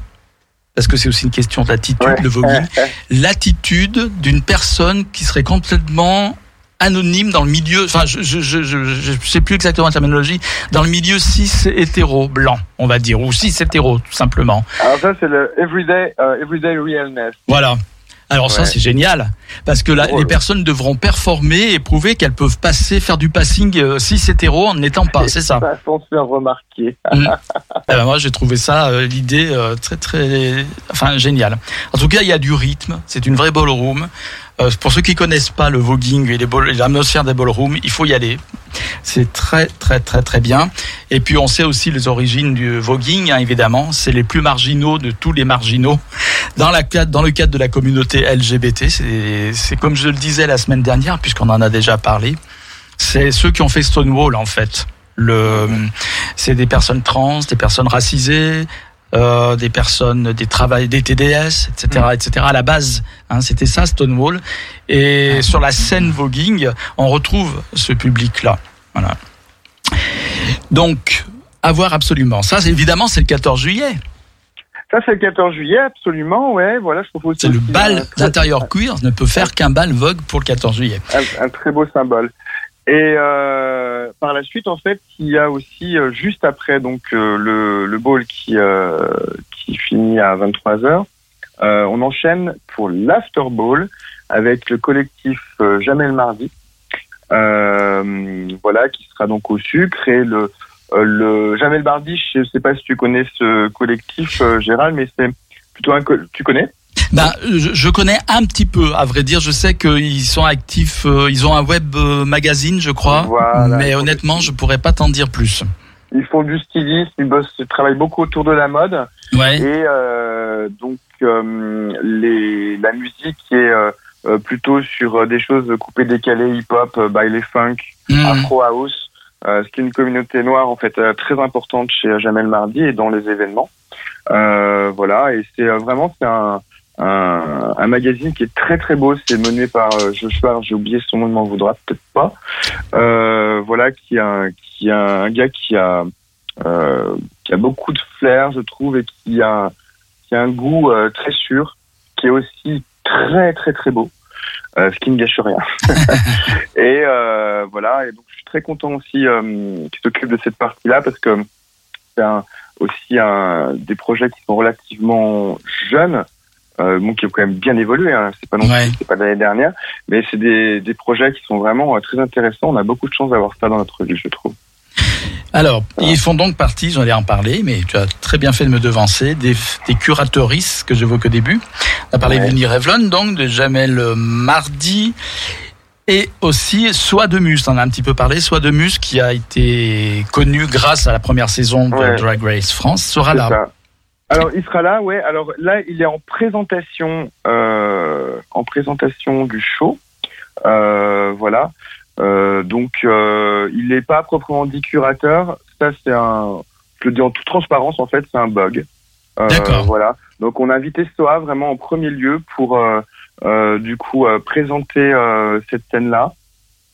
Parce que c'est aussi une question d'attitude, Ouais. le voguing. L'attitude d'une personne qui serait complètement anonyme dans le milieu, enfin, je, je, je, je, je sais plus exactement la terminologie, dans le milieu cis hétéro blanc, on va dire, ou cis hétéro, tout simplement. Alors ça c'est le everyday euh, everyday realness. Voilà. Alors ça c'est génial parce que là les personnes devront performer et prouver qu'elles peuvent passer faire du passing euh, cis hétéro en n'étant pas, c'est ça. Sans se faire remarquer. Mm. Eh ben, moi j'ai trouvé ça euh, l'idée euh, très très enfin géniale. En tout cas, il y a du rythme, c'est une vraie ballroom. Euh, pour ceux qui connaissent pas le voguing et l'atmosphère des ballrooms, il faut y aller. C'est très très très très bien. Et puis on sait aussi les origines du voguing, hein, évidemment, c'est les plus marginaux de tous les marginaux dans la dans le cadre de la communauté LGBT. C'est comme je le disais la semaine dernière puisqu'on en a déjà parlé. C'est ceux qui ont fait Stonewall en fait. Le c'est des personnes trans, des personnes racisées, euh, des personnes, des travails, des TDS, etc., etc. À la base, hein, c'était ça Stonewall. Et sur la scène voguing, on retrouve ce public-là. Voilà. Donc, à voir absolument. Ça, évidemment, c'est le 14 juillet. Ça c'est le 14 juillet absolument ouais voilà je propose C'est le bal d'intérieur queer ne peut faire qu'un bal Vogue pour le 14 juillet. un, un très beau symbole. Et euh, par la suite, en fait, il y a aussi euh, juste après donc euh, le, le ball qui euh, qui finit à 23 h on enchaîne pour l'after ball avec le collectif Jamais le mardi. Euh, voilà, qui sera donc au sucre et le le Jamais le mardi. Je ne sais pas si tu connais ce collectif, euh, Gérald, mais c'est plutôt un tu connais? Ben, je, je connais un petit peu, à vrai dire. Je sais qu'ils sont actifs, euh, ils ont un web euh, magazine, je crois. Voilà, mais honnêtement, je pourrais pas t'en dire plus. Ils font du stylisme, ils bossent, ils travaillent beaucoup autour de la mode. Ouais. Et euh, donc euh, les, la musique est euh, euh, plutôt sur euh, des choses coupées décalées, hip-hop, euh, baile funk, Hmm. afro house, euh, ce qui est une communauté noire en fait euh, très importante chez euh, Jamel Mardi et dans les événements. Euh, voilà, et c'est euh, vraiment c'est un, un, magazine qui est très très beau. C'est mené par euh, Joshua, j'ai oublié son nom, il m'en voudra peut-être pas. Euh, voilà, qui a un- qui a un gars qui a euh, qui a beaucoup de flair, je trouve, et qui a qui a un goût euh, très sûr, qui est aussi très très très beau, euh, ce qui ne gâche rien. et euh, voilà, et donc je suis très content aussi euh, qu'il s'occupe de cette partie-là parce que c'est un- aussi un, des projets qui sont relativement jeunes, euh, bon, qui ont quand même bien évolué. Hein, c'est pas non plus, Ouais. c'est pas de l'année dernière, mais c'est des, des projets qui sont vraiment euh, très intéressants. On a beaucoup de chance d'avoir ça dans notre ville, je trouve. Alors, ils font donc partie, j'en ai en parlé, mais tu as très bien fait de me devancer, des, des curatrices que j'évoque au début. On a parlé Ouais. de Lily Revlon, donc, de Jamel Mardi, et aussi Soie de Mus, on en a un petit peu parlé, Soie de Mus qui a été connu grâce à la première saison de Ouais. Drag Race France, sera là. ça. Alors, il sera là, ouais. Alors là, il est en présentation, euh, en présentation du show. Euh, voilà. Euh, donc, euh, il n'est pas proprement dit curateur. Ça, c'est un, je le dis en toute transparence, en fait, c'est un bug. Euh, D'accord. Voilà. Donc on a invité SOA vraiment en premier lieu pour du coup présenter euh, cette scène-là.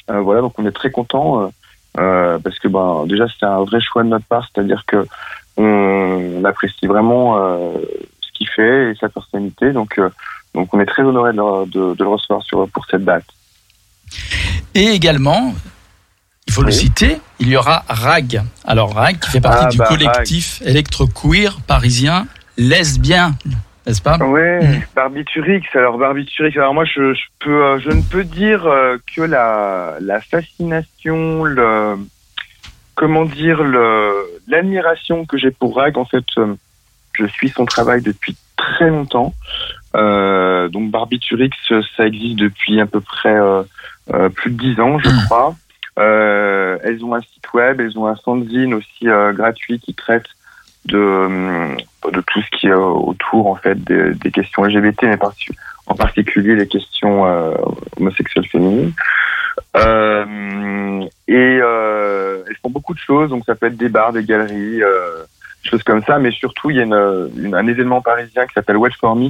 Euh, voilà, donc on est très content parce que ben déjà c'est un vrai choix de notre part, c'est-à-dire que on, apprécie vraiment euh, ce qu'il fait et sa personnalité. Donc euh, donc on est très honoré de, le- de- de le recevoir sur pour cette date. Et également, il faut le Oui. citer, il y aura RAG. Alors RAG qui fait partie Ah, du bah, collectif électro-queer parisien lesbien, n'est-ce pas? Ouais, Mhm. Barbiturix. Alors Barbiturix. Alors moi, je, je peux, euh, je ne peux dire euh, que la, la fascination, le, comment dire, le, l'admiration que j'ai pour Rag. En fait, euh, je suis son travail depuis très longtemps. Euh, donc Barbiturix, ça existe depuis à peu près euh, plus de dix ans, je Mhm. crois. Euh, elles ont un site web, elles ont un fanzine aussi euh, gratuit qui traite de, de tout ce qui est euh, autour en fait des, des questions LGBT, mais en particulier les questions euh, homosexuelles féminines. Euh, et euh, elles font beaucoup de choses, donc ça peut être des bars, des galeries, euh, choses comme ça, mais surtout il y a une, une- un événement parisien qui s'appelle Watch for Me,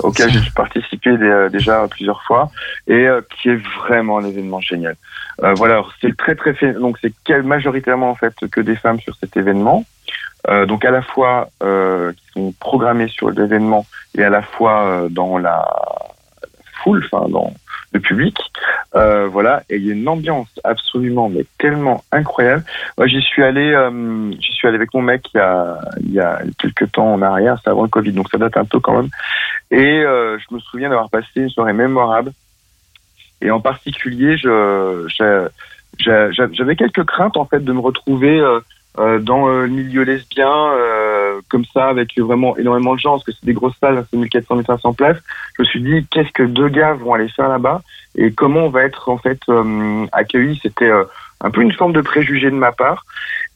auquel j'ai participé dé- déjà plusieurs fois et euh, qui est vraiment un événement génial. Euh, voilà, c'est très très fait, donc c'est majoritairement en fait que des femmes sur cet événement. Euh, donc à la fois euh, qui sont programmées sur l'événement et à la fois euh, dans la foule, enfin dans le public. Euh, voilà, et il y a une ambiance absolument mais tellement incroyable. Moi j'y suis allé, euh, j'y suis allé avec mon mec il y a il y a quelques temps en arrière, c'est avant le Covid, donc ça date un peu quand même. Et euh, je me souviens d'avoir passé une soirée mémorable. Et en particulier, j'avais quelques craintes en fait de me retrouver dans euh, le milieu lesbien euh, comme ça avec vraiment énormément de gens parce que c'est des grosses salles, c'est 1400 1500 places. Je me suis dit qu'est-ce que deux gars vont aller faire là-bas et comment on va être en fait euh, accueillis? C'était euh, un peu une forme de préjugé de ma part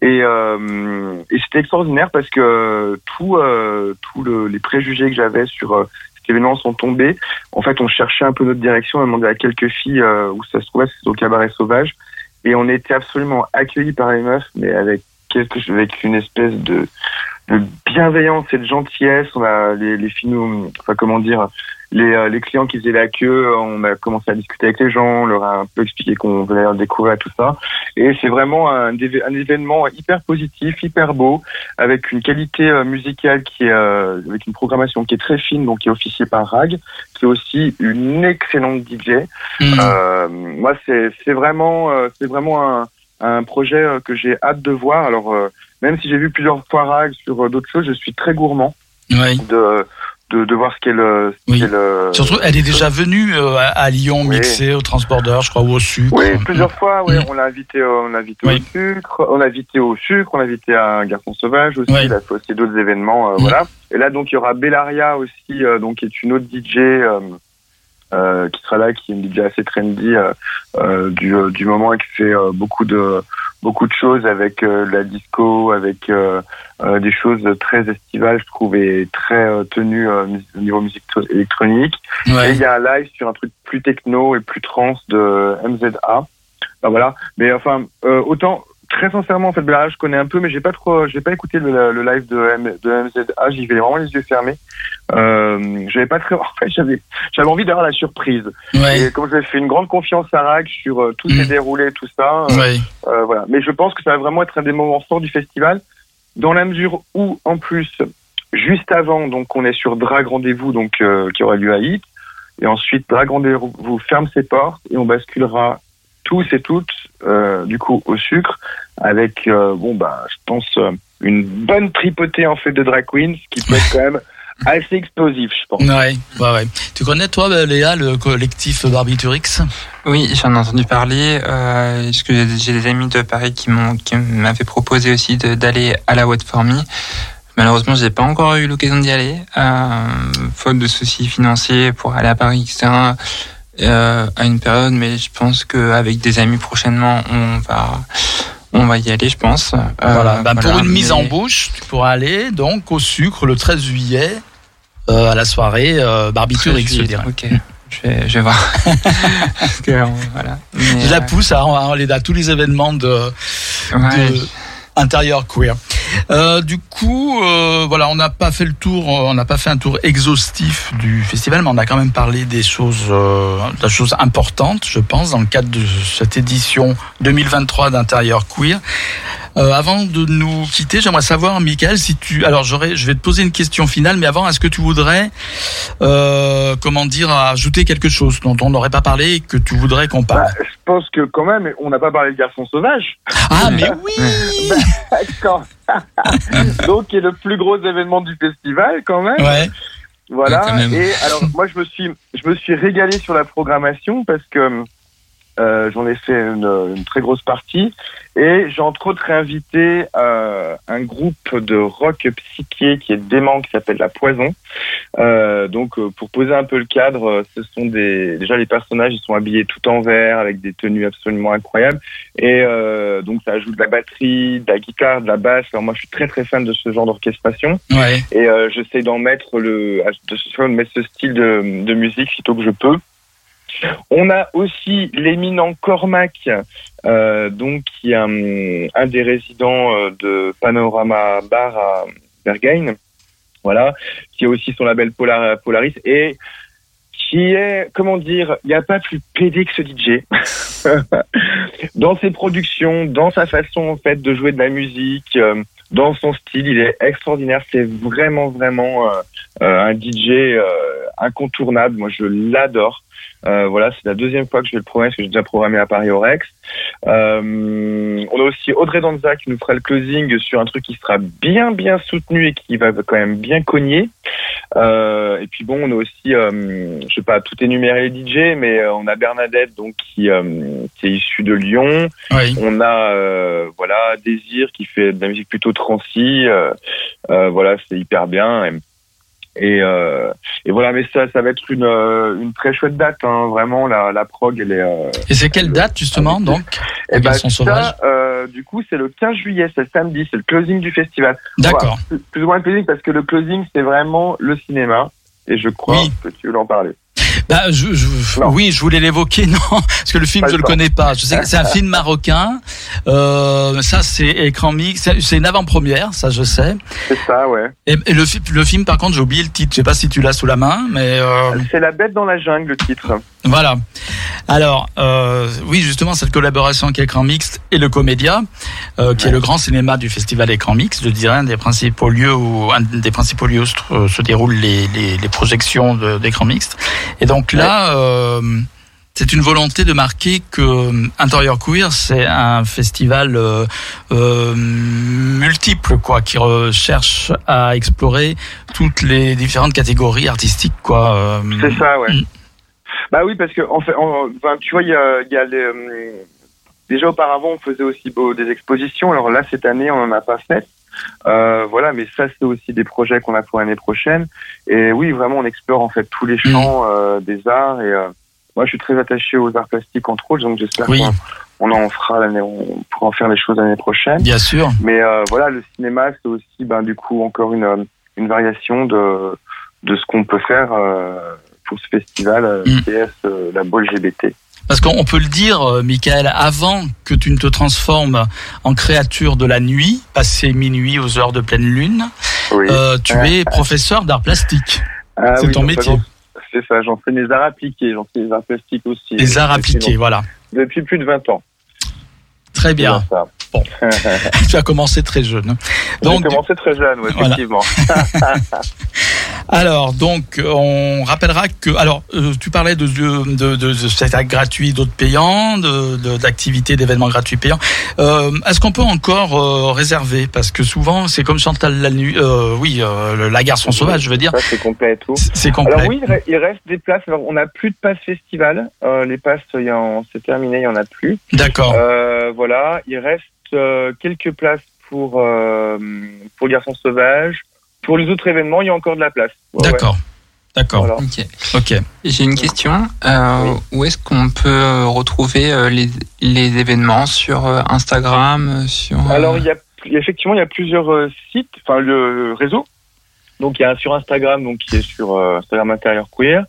et, euh, et c'était extraordinaire parce que tout euh, tout le, les préjugés que j'avais sur euh, cet événement sont tombés. En fait, on cherchait un peu notre direction, on a demandé à quelques filles euh, où ça se trouvait, c'était au cabaret sauvage et on était absolument accueillis par les meufs mais avec quelque chose avec une espèce de, de bienveillance et de gentillesse. On a les, les filles, nous, enfin comment dire, les, euh, les clients qui faisaient la queue, on a commencé à discuter avec les gens, on leur a un peu expliqué qu'on voulait leur découvrir tout ça. Et c'est vraiment un, un événement hyper positif, hyper beau, avec une qualité euh, musicale qui est, euh, avec une programmation qui est très fine, donc qui est officiée par Rag, qui est aussi une excellente DJ. Hmm. Euh, moi, c'est c'est vraiment, euh, c'est vraiment un, un projet euh, que j'ai hâte de voir. Alors, euh, même si j'ai vu plusieurs fois Rag sur euh, d'autres choses, je suis très gourmand Oui. de de, de voir ce qu'elle Oui. euh, Surtout, elle est déjà venue à, à Lyon Oui. mixer au Transborder, je crois, ou au sucre. Oui, plusieurs fois, oui, Mm. on l'a invité, euh, on l'a invité au sucre, on l'a invité au sucre, on l'a invité à un garçon sauvage aussi, Oui. il a fait aussi d'autres événements, euh, Mm. voilà. Et là, donc, il y aura Bellaria aussi, euh, donc, qui est une autre DJ, euh, euh, qui sera là, qui est une DJ assez trendy, euh, euh, du, euh, du moment et qui fait euh, beaucoup de, beaucoup de choses avec euh, la disco, avec euh, euh, des choses très estivales, je trouve, et très tenues euh, au niveau musique électronique. Et Ouais. il y a un live sur un truc plus techno et plus trans de MZA. Ben voilà. Mais enfin, euh, autant très sincèrement, en fait, Bella, je connais un peu, mais j'ai pas trop, j'ai pas écouté le, le live de, M, de MZA. J'y vais vraiment les yeux fermés. Euh, j'avais pas très, en fait, j'avais, j'avais envie d'avoir la surprise. Ouais. Et comme j'avais fait une grande confiance à Rag sur euh, tout Mm. s'est déroulé, tout ça. euh, Ouais. euh, voilà. Mais je pense que ça va vraiment être un des moments forts du festival, dans la mesure où, en plus, juste avant, donc on est sur Drag Rendez-vous, donc euh, qui aura lieu à Hit, et ensuite Drag Rendez-vous ferme ses portes et on basculera tous et toutes, euh, du coup, au sucre, avec, euh, bon bah, je pense euh, une bonne tripotée en fait de drag queens, qui peut être quand même assez explosif, je pense. Ouais, ouais, ouais. Tu connais, toi, Léa, le collectif Barbiturix? Oui, j'en ai entendu parler. Euh, parce que j'ai- des amis de Paris qui m'ont qui m'avaient proposé aussi d'aller à la What For Me. Malheureusement, j'ai pas encore eu l'occasion d'y aller, euh, faute de soucis financiers pour aller à Paris, etc. Euh, à une période, mais je pense qu'avec des amis prochainement, on va on va y aller, je pense. Euh, Voilà. Ben, pour une mise en bouche, tu pourras aller donc au sucre le 13 juillet euh, à la soirée Barbiturix, je dirais. Ok, je vais, je vais voir. Que, voilà. Mais, Je la pousse à, à aller à tous les événements de, ouais. de intérieur queer. Euh, du coup, euh, voilà, on n'a pas fait le tour, on n'a pas fait un tour exhaustif du festival, mais on a quand même parlé des choses, euh, des choses importantes, je pense, dans le cadre de cette édition 2023 d'Intérieur Queer. Euh, avant de nous quitter, j'aimerais savoir, Michael, si tu, alors j'aurais, je vais te poser une question finale, mais avant, est-ce que tu voudrais, euh, comment dire, ajouter quelque chose dont on n'aurait pas parlé et que tu voudrais qu'on parle? Bah, je pense que quand même, on n'a pas parlé de Garçon Sauvage. Ah, mais oui. D'accord. Donc, qui est le plus gros événement du festival quand même. Ouais. Voilà. Ouais, quand même. Et alors, moi, je me suis, je me suis régalé sur la programmation parce que euh, j'en ai fait une, une très grosse partie. Et j'ai entre autres invité euh, un groupe de rock psyché qui est dément, qui s'appelle La Poison. Euh, donc, euh, pour poser un peu le cadre, euh, ce sont des déjà les personnages, ils sont habillés tout en vert avec des tenues absolument incroyables. Et euh, donc, ça ajoute de la batterie, de la guitare, de la basse. Alors moi, je suis très très fan de ce genre d'orchestration. Ouais. Et euh, j'essaie d'en mettre le, de, de mettre ce style de, de musique sitôt que je peux. On a aussi l'éminent Cormac, euh, donc qui est un, des résidents euh, de Panorama Bar à Berghain, voilà, qui a aussi son label Polar, Polaris et qui est, comment dire, il n'y a pas plus pédé que ce DJ. dans ses productions, dans sa façon en fait de jouer de la musique, euh, dans son style, il est extraordinaire. C'est vraiment vraiment un DJ incontournable. Moi, je l'adore. Euh, voilà, c'est la deuxième fois que je vais le programmer, parce que j'ai déjà programmé à Paris au Rex. Euh, on a aussi Audrey Danza qui nous fera le closing sur un truc qui sera bien bien soutenu et qui va quand même bien cogner. Euh, et puis bon, on a aussi, euh, je sais pas tout énumérer les DJ, mais euh, on a Bernadette donc qui, euh, qui est issue de Lyon. Oui. On a euh, voilà Désir qui fait de la musique plutôt transi. Voilà, c'est hyper bien. Et, et, euh, et voilà, mais ça, ça va être une, euh, une très chouette date. Hein, vraiment, la, la prog, elle est. Euh, Et c'est quelle date justement Avec- donc et ben Garçon sauvage? ça, euh, du coup, c'est le 15 juillet, c'est samedi, c'est le closing du festival. D'accord. Plus ou moins le closing parce que le closing, c'est vraiment le cinéma. Et je crois Oui. que tu veux en parler. Bah, je, je- oui, je voulais l'évoquer, non, parce que le film Pas je le connais pas. Je sais que c'est un film marocain. Euh, ça, c'est écran mix. C'est- une avant-première, ça je sais. C'est ça, ouais. Et, et le, le film, par contre, j'ai oublié le titre. Je sais pas si tu l'as sous la main, mais euh, C'est La bête dans la jungle, le titre. Voilà. Alors, euh, oui, justement, cette collaboration avec Écran Mixte et le Comédia, euh, qui est le grand cinéma du festival Écran Mixte, je dirais un des principaux lieux où un des principaux lieux où se, déroulent les, les, les projections d'Écran Mixte. Et donc là, euh, c'est une volonté de marquer que euh, Intérieur Queer, c'est un festival euh, euh, multiple, quoi, qui recherche à explorer toutes les différentes catégories artistiques, quoi. euh, C'est ça, ouais. Mm. Bah oui, parce que en fait, en- tu vois, il y a, y a les, euh, déjà auparavant, on faisait aussi beau, des expositions. Alors là, cette année, on en a pas fait. Euh, voilà, mais ça, c'est aussi des projets qu'on a pour l'année prochaine. Et oui, vraiment, on explore en fait tous les champs euh, des arts. Et euh, moi, je suis très attaché aux arts plastiques entre autres, donc j'espère Oui. qu'on on en fera l'année, on pourra en faire des choses l'année prochaine. Bien sûr. Mais euh, voilà, le cinéma, c'est aussi, ben, du coup, encore une, une variation de, de ce qu'on peut faire euh, pour ce festival euh, Mm. Euh, la Bolle LGBT. Parce qu'on peut le dire, euh, Michael, avant que tu ne te transformes en créature de la nuit, passé minuit aux heures de pleine lune, Oui. euh, tu es professeur d'art plastique. Ah c'est oui, ton métier. C'est ça, j'en fais des arts appliqués, j'en fais des arts plastiques aussi. Les arts appliqués, voilà. Depuis plus de 20 ans. Très bien. Bon. tu as commencé très jeune. Donc, J'ai commencé très jeune, ouais, Voilà. effectivement. alors, donc, on rappellera que, alors, euh, tu parlais de, de, de, de, cet acte gratuit, d'autres payants, de, d'activités, d'événements gratuits payants. Euh, est-ce qu'on peut encore euh, réserver? Parce que souvent, c'est comme Chantal la nuit, euh, oui, euh, la garçon sauvage, je veux dire, Ça, c'est complet et tout. c'est complet. Alors oui, il re- il reste des places. Alors, on n'a plus de passes festival. Euh, les passes, il y en- c'est terminé, il y en a plus. D'accord. Euh, voilà, il reste quelques places pour euh, pour Garçon Sauvage. Pour les autres événements, il y a encore de la place. Ouais, D'accord. D'accord. Voilà. Ok. Ok. J'ai une question. Euh, Oui. Où est-ce qu'on peut euh, retrouver euh, les, les événements sur euh, Instagram, euh, sur euh, Alors il y a effectivement il y a plusieurs euh, sites, enfin le réseau. Donc il y a un sur Instagram donc qui est sur euh, Instagram intérieur queer.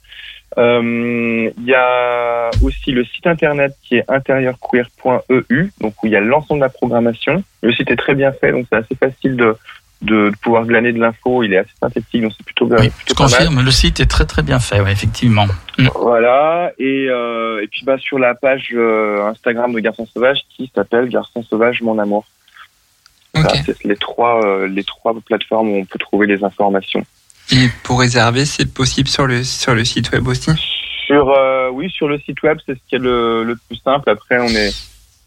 Euh, Il y a aussi le site internet qui est intérieurqueer.eu, donc où il y a l'ensemble de la programmation. Le site est très bien fait, donc c'est assez facile de, de, pouvoir glaner de l'info. Il est assez synthétique, donc c'est plutôt, Oui, plutôt je pas mal. confirme, le site est très très bien fait, ouais, effectivement. Mm. Voilà, et, euh, et puis bah, sur la page euh, Instagram de Garçon Sauvage qui s'appelle Garçon Sauvage Mon Amour. Ok. Voilà, c'est les trois, euh, les trois plateformes où on peut trouver les informations. Et pour réserver, c'est possible sur le, sur le site web aussi Sur, euh, oui, sur le site web, c'est ce qui est le, le plus simple. Après, on est,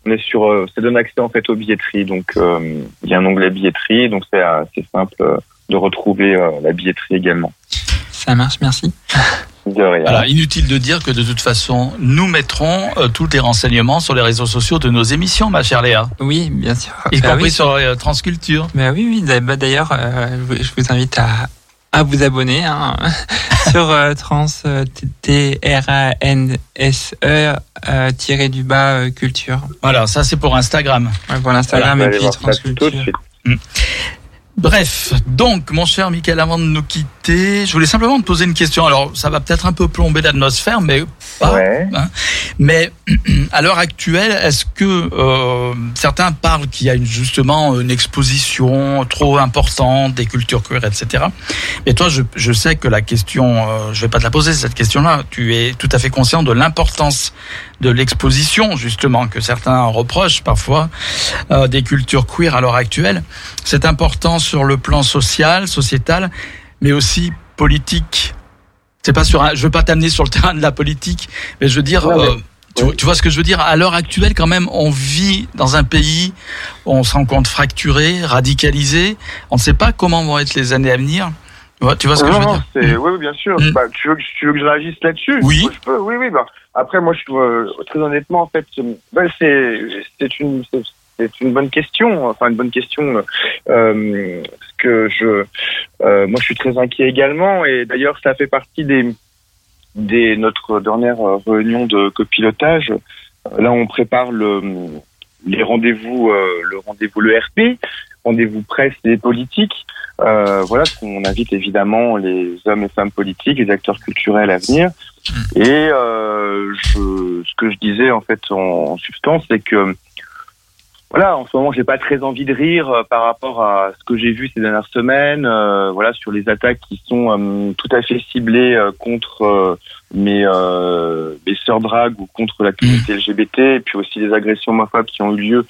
on est sur, euh, ça donne accès en fait aux billetteries. Donc, euh, il y a un onglet billetterie, donc c'est assez simple euh, de retrouver euh, la billetterie également. Ça marche, merci. De rien. Voilà, inutile de dire que de toute façon, nous mettrons euh, tous les renseignements sur les réseaux sociaux de nos émissions, ma chère Léa, Oui, bien sûr. y Bah compris oui. sur euh, Transculture. Bah oui, oui. bah D'ailleurs, euh, je vous invite à, à vous abonner hein, sur euh, trans euh, T R A N S E euh, tiré du bas euh, culture. Voilà, ça c'est pour Instagram. Ouais, pour l'Instagram Voilà, et puis Transculture. suite. Bref, donc mon cher Michael, avant de nous quitter, je voulais simplement te poser une question. Alors, ça va peut-être un peu plomber l'atmosphère, mais pas. Ouais. Mais à l'heure actuelle, est-ce que euh, certains parlent qu'il y a une, justement une exposition trop importante des cultures queer, etc. Mais toi, je, je sais que la question, euh, je vais pas te la poser cette question-là. Tu es tout à fait conscient de l'importance de l'exposition, justement, que certains reprochent parfois euh, des cultures queer à l'heure actuelle. C'est important sur le plan social, sociétal, mais aussi politique. C'est pas sur un, je veux pas t'amener sur le terrain de la politique, mais je veux dire, Ouais, euh, tu, vois ce que je veux dire? À l'heure actuelle, quand même, on vit dans un pays où on se rend compte fracturé, radicalisé. On ne sait pas comment vont être les années à venir. Tu vois, tu vois ce que non, je veux non, dire? c'est- Oui, bien sûr. Mm. Bah, tu, veux que, tu veux que je réagisse là-dessus? Oui. Moi, je peux, oui, oui. Bah. Après, moi, je, euh, très honnêtement, en fait, bah, c'est c'est une, c'est- une bonne question. Enfin, une bonne question. Euh, parce que je, euh, moi, je suis très inquiet également. Et d'ailleurs, ça fait partie des, des notre dernière euh, réunion de copilotage. Euh, Là, on prépare le, les rendez-vous, euh, le rendez-vous, le RP, rendez-vous presse et politique. Euh, voilà, on invite évidemment les hommes et femmes politiques, les acteurs culturels à venir. Et euh, je, ce que je disais en fait en, en substance, c'est que voilà, en ce moment, j'ai pas très envie de rire euh, par rapport à ce que j'ai vu ces dernières semaines. euh, voilà, sur les attaques qui sont euh, tout à fait ciblées euh, contre euh, mes euh, mes sœurs drague ou contre la communauté LGBT, et puis aussi les agressions homophobes qui ont eu lieu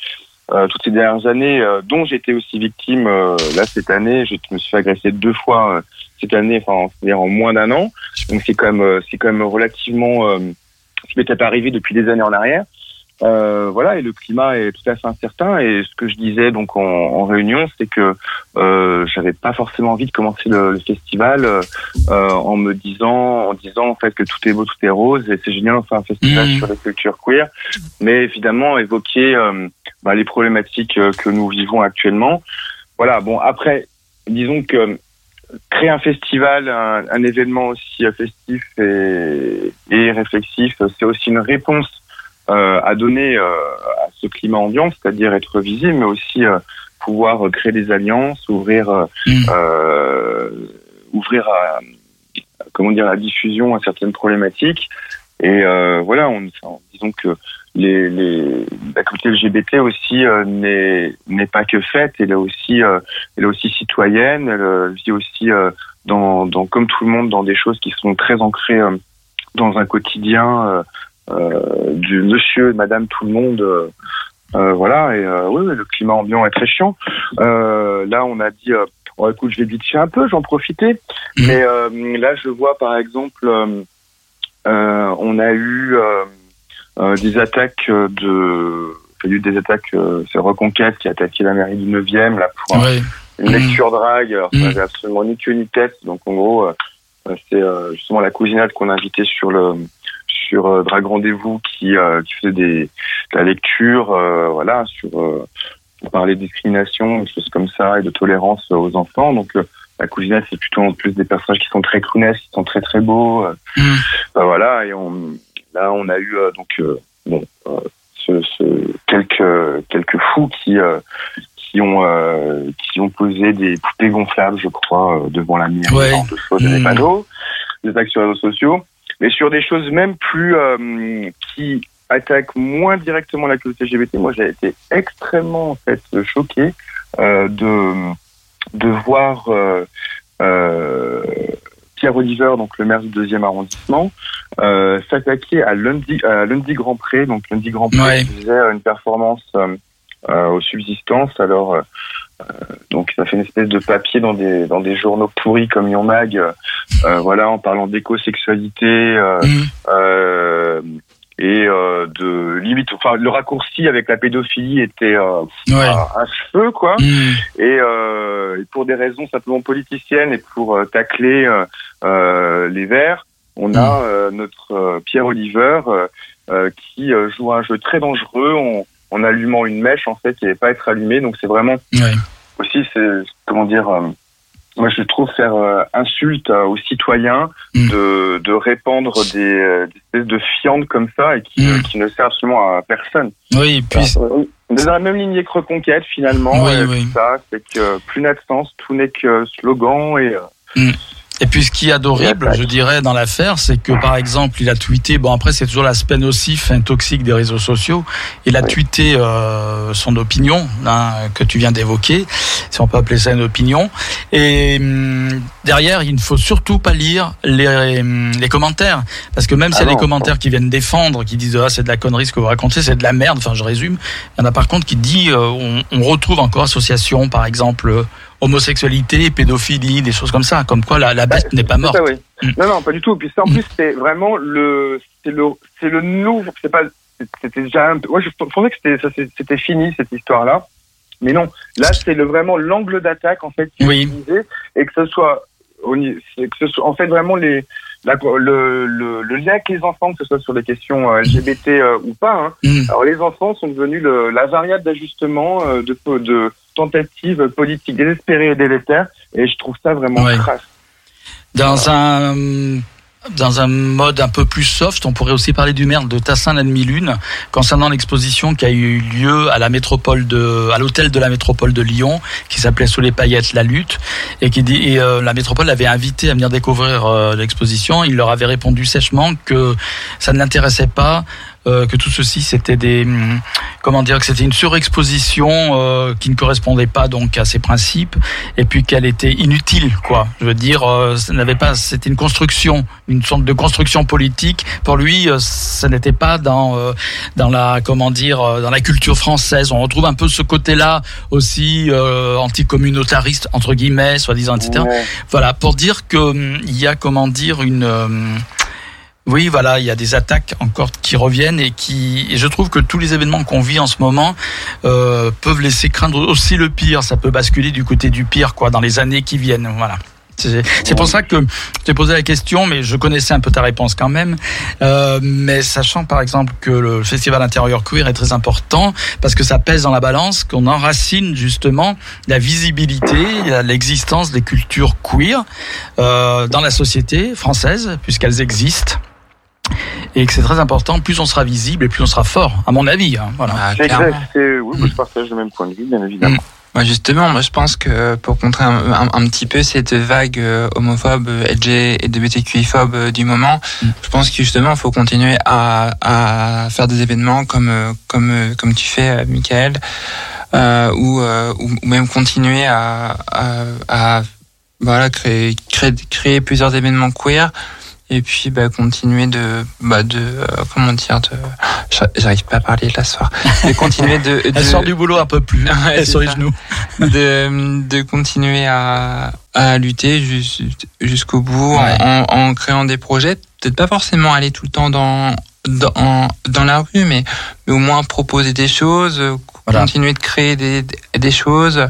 euh, toutes ces dernières années, euh, dont j'étais aussi victime euh, là cette année. Je me suis fait agresser deux fois euh, cette année, enfin c'est-à-dire en moins d'un an. Donc c'est quand même euh, c'est quand même relativement euh, ce qui m'était pas arrivé depuis des années en arrière. Euh, voilà, et le climat est tout à fait incertain. Et ce que je disais donc en, en réunion, c'est que euh, j'avais pas forcément envie de commencer le, le festival euh, en me disant, en disant en fait que tout est beau, tout est rose, et c'est génial, on fait un festival Mhm. sur les cultures queer. Mais évidemment, évoquer euh, bah, les problématiques euh, que nous vivons actuellement. Voilà. Bon, après, disons que créer un festival, un, un événement aussi festif et, et réflexif, c'est aussi une réponse à donner euh, à ce climat ambiant, c'est-à-dire être visible, mais aussi euh, pouvoir euh, créer des alliances, ouvrir, euh, Mm. euh, ouvrir à, comment dire, la diffusion à certaines problématiques. Et euh, voilà, on, enfin, disons que les, les, la communauté LGBT aussi euh, n'est n'est pas que faite, elle est aussi euh, elle est aussi citoyenne, elle euh, vit aussi euh, dans, dans comme tout le monde dans des choses qui sont très ancrées euh, dans un quotidien euh, euh, du monsieur, madame, tout le monde. euh, euh, voilà, et euh, oui, le climat ambiant est très chiant. Euh, là, on a dit, euh, oh, écoute, je vais bitcher un peu, j'en profitais. Mhm. Mais euh, là, je vois par exemple, euh, euh, on a eu euh, euh, des attaques de. Il y a eu des attaques, euh, c'est Reconquête qui a attaqué la mairie du 9e là, pour Ouais. une Mhm. lecture drague. Alors, ça Mhm. n'avait absolument ni queue ni tête. Donc, en gros, euh, euh, c'est euh, justement la cousinade qu'on a invitée sur le sur euh, Drag Rendez-vous qui, euh, qui faisait des, de la lecture, euh, voilà, sur euh, pour parler de discrimination, des choses comme ça, et de tolérance aux enfants. Donc, euh, la cousinade, c'est plutôt en plus des personnages qui sont très croonesses, qui sont très très beaux. euh, Mhm. ben voilà, et on, là, on a eu euh, donc euh, bon, euh, ce, ce, quelques quelques fous qui euh, qui ont euh, qui ont posé des poupées gonflables, je crois, euh, devant la mairie, Ouais. de choses, des panneaux, des actes sur les réseaux sociaux. Mais sur des choses même plus euh, qui attaquent moins directement la communauté LGBT, moi j'ai été extrêmement en fait choqué euh, de de voir euh, euh, Pierre Oliver, donc le maire du deuxième arrondissement, euh, s'attaquer à lundi, à lundi Grand Pré. Donc lundi Grand Pré Ouais. faisait une performance euh, euh, aux subsistances. Alors donc ça fait une espèce de papier dans des dans des journaux pourris comme Yon Mag, euh, euh, voilà, en parlant d'éco-sexualité. euh, Mm. euh, et euh, de limite, enfin le raccourci avec la pédophilie était euh, Ouais. à, à cheveux quoi. Mm. Et, euh, et pour des raisons simplement politiciennes et pour euh, tacler euh, euh, les Verts, on a euh, notre euh, Pierre Oliver euh, euh, qui euh, joue un jeu très dangereux en, en allumant une mèche en fait qui n'allait pas être allumée. Donc c'est vraiment Ouais. aussi c'est comment dire. euh, moi, je trouve faire euh, insulte aux citoyens Mm. de, de répandre des, euh, des espèces de fientes comme ça et qui, Mm. qui ne servent absolument à personne. Oui, puis On est dans la même lignée que Reconquête finalement. Oui, oui. Ça, c'est que plus n'a de sens, tout n'est que slogan et euh, Et puis ce qui est d'horrible, je dirais, dans l'affaire, c'est que par exemple, il a tweeté, bon après c'est toujours l'aspect nocif, hein, toxique des réseaux sociaux, il a Oui. tweeté euh, son opinion, hein, que tu viens d'évoquer, si on peut appeler ça une opinion, et hum, derrière, il ne faut surtout pas lire les, hum, les commentaires, parce que même Ah s'il y a des non. commentaires qui viennent défendre, qui disent ah c'est de la connerie ce que vous racontez, c'est de la merde, enfin je résume, il y en a par contre qui dit, euh, on, on retrouve encore association, par exemple, homosexualité, pédophilie, des choses comme ça, comme quoi la, la bête n'est pas morte. ça, oui. Mm. Non, non, pas du tout. Puis ça, en Mm. plus, c'est vraiment le, c'est le, c'est le nouveau. C'est pas, c'était déjà un peu. Moi, je pensais que c'était, fini cette histoire-là. Mais non, là, c'est le vraiment l'angle d'attaque en fait qui est utilisé et que ce soit, que ce en fait vraiment les, la- le, le, le lien avec les enfants, que ce soit sur des questions euh, LGBT euh, ou pas. Hein, Mm. Alors les enfants sont devenus le, la variable d'ajustement euh, de, de tentatives politiques désespérées et délétères, et je trouve ça vraiment Ouais. crasse. Dans un dans un mode un peu plus soft, on pourrait aussi parler du maire de Tassin la demi-lune concernant l'exposition qui a eu lieu à la métropole de à l'hôtel de la métropole de Lyon qui s'appelait Sous les paillettes la lutte et qui dit et euh, la métropole avait invité à venir découvrir euh, l'exposition, il leur avait répondu sèchement que ça ne l'intéressait pas euh, que tout ceci c'était des hum, comment dire que c'était une surexposition euh, qui ne correspondait pas donc à ses principes et puis qu'elle était inutile quoi. Je veux dire euh, ça n'avait pas c'était une construction une sorte de construction politique. Pour lui euh, ça n'était pas dans euh, dans la comment dire euh, dans la culture française. On retrouve un peu ce côté là aussi euh, anticommunautariste entre guillemets soi-disant etc Ouais. voilà, pour dire que hum, il y a comment dire une euh, oui, voilà, il y a des attaques encore qui reviennent et qui et je trouve que tous les événements qu'on vit en ce moment euh, peuvent laisser craindre aussi le pire, ça peut basculer du côté du pire quoi dans les années qui viennent, voilà. C'est pour ça que je t'ai posé la question, mais je connaissais un peu ta réponse quand même. Euh, mais sachant par exemple que le festival intérieur queer est très important parce que ça pèse dans la balance, qu'on enracine justement la visibilité, l'existence des cultures queer euh, dans la société française, puisqu'elles existent. Et que c'est très important, plus on sera visible et plus on sera fort, à mon avis. hein, voilà. Ah, exact, oui, je partage le même point de vue, bien évidemment. Moi, justement, moi, je pense que pour contrer un, un- un petit peu cette vague euh, homophobe, LG et LGBTQI-phobe euh, du moment, Mm. je pense que justement, il faut continuer à, à faire des événements comme euh, comme comme tu fais, euh, Michael, euh, ou, euh, ou ou même continuer à, à, à, voilà créer, créer créer plusieurs événements queer. Et puis bah, continuer de bah de euh, comment dire de j'a- j'arrive pas à parler ce soir de continuer de, de Elle sort du boulot un peu plus, Ouais, elle sur les genoux. de, de continuer à, à lutter jus- jusqu'au bout Ouais. en, créant des projets. Peut-être pas forcément aller tout le temps dans, dans, dans la rue, mais, mais au moins proposer des choses, euh, Voilà. continuer de créer des, des, choses.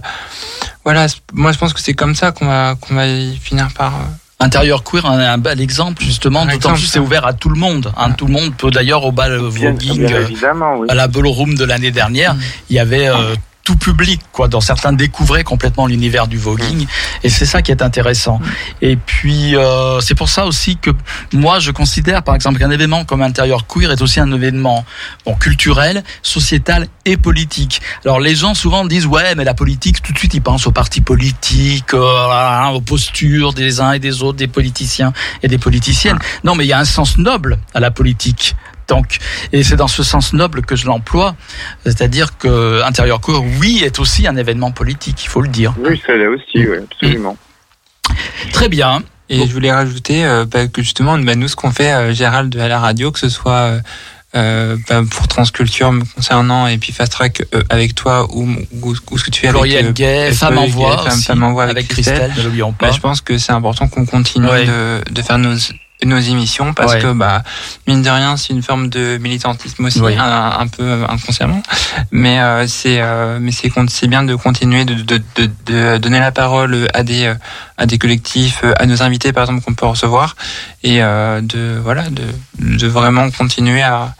Voilà, moi je pense que c'est comme ça qu'on va, qu'on va y finir par. Euh, Intérieur queer, un, un bel exemple justement. D'autant plus c'est ouvert à tout le monde. Hein, tout le monde peut d'ailleurs au bal Bien, voguing euh, oui. à la Ballroom de l'année dernière. Mm. Il y avait euh, tout public, quoi. Dans certains découvraient complètement l'univers du voguing, et c'est ça qui est intéressant. Et puis euh, c'est pour ça aussi que moi je considère, par exemple, qu'un événement comme Intérieur Queer est aussi un événement bon culturel, sociétal et politique. Alors les gens souvent disent ouais, mais la politique, tout de suite ils pensent aux partis politiques, euh, hein, aux postures des uns et des autres, des politiciens et des politiciennes. Non, mais il y a un sens noble à la politique. Donc, et c'est dans ce sens noble que je l'emploie, c'est-à-dire que Intérieur Court, oui, est aussi un événement politique, il faut le dire. Oui, ça l'est aussi, oui, absolument. Très bien. Et je voulais rajouter euh, bah, que justement, bah, nous, ce qu'on fait, euh, Gérald, à la radio, que ce soit euh, euh, bah, pour Transculture me concernant et puis Fast Track euh, avec toi ou, ou, ou ce que tu fais avec Florian euh, Gay, avec Gay, Femme, Femme Envoie avec, avec Christelle. Christelle, ne l'oublions Bah, pas. je pense que c'est important qu'on continue Ouais. de, de faire nos nos émissions parce Ouais. que bah mine de rien c'est une forme de militantisme aussi Oui. un, un peu inconsciemment mais euh, c'est euh, mais c'est c'est bien de continuer de, de, de, de donner la parole à des euh, à des collectifs euh, à nos invités par exemple qu'on peut recevoir et euh, de voilà de, de vraiment continuer à,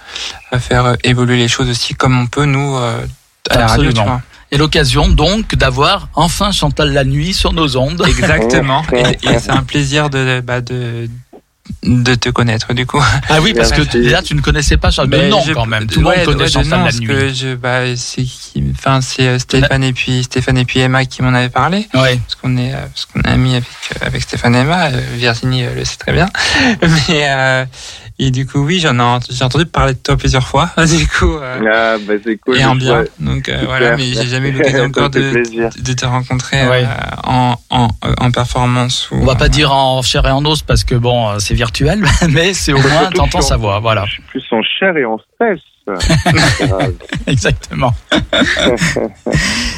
à faire évoluer les choses aussi comme on peut nous euh, à la radio tu Absolument. vois Et l'occasion donc d'avoir enfin Chantal la nuit sur nos ondes. exactement et, et c'est un plaisir de bah, de de te connaître du coup Ah oui, parce que déjà tu ne connaissais pas Chantal. Mais De nom je- quand même. Tout le ouais, monde connaît ouais, Chantal nom, la parce nuit. que je, bah, c'est qui, enfin, c'est euh, Stéphane et puis Stéphane et puis Emma qui m'en avaient parlé, Ouais. parce qu'on est, euh, parce qu'on est amis avec euh, avec Stéphane et Emma. Virginie le sait très bien, mais euh, et du coup oui, j'en ai, j'ai entendu parler de toi plusieurs fois, du coup. euh, Ah, bah, c'est cool. et en bien, Ouais, donc euh, voilà, mais j'ai jamais eu l'occasion encore de, de te rencontrer Ouais. euh, en, en, en performance. Ou, On va pas dire en chair et en os parce que bon, euh, c'est virtuel, mais c'est au moins t'entends sa voix. Voilà, Je suis plus en chair et en stress. Ah, exactement.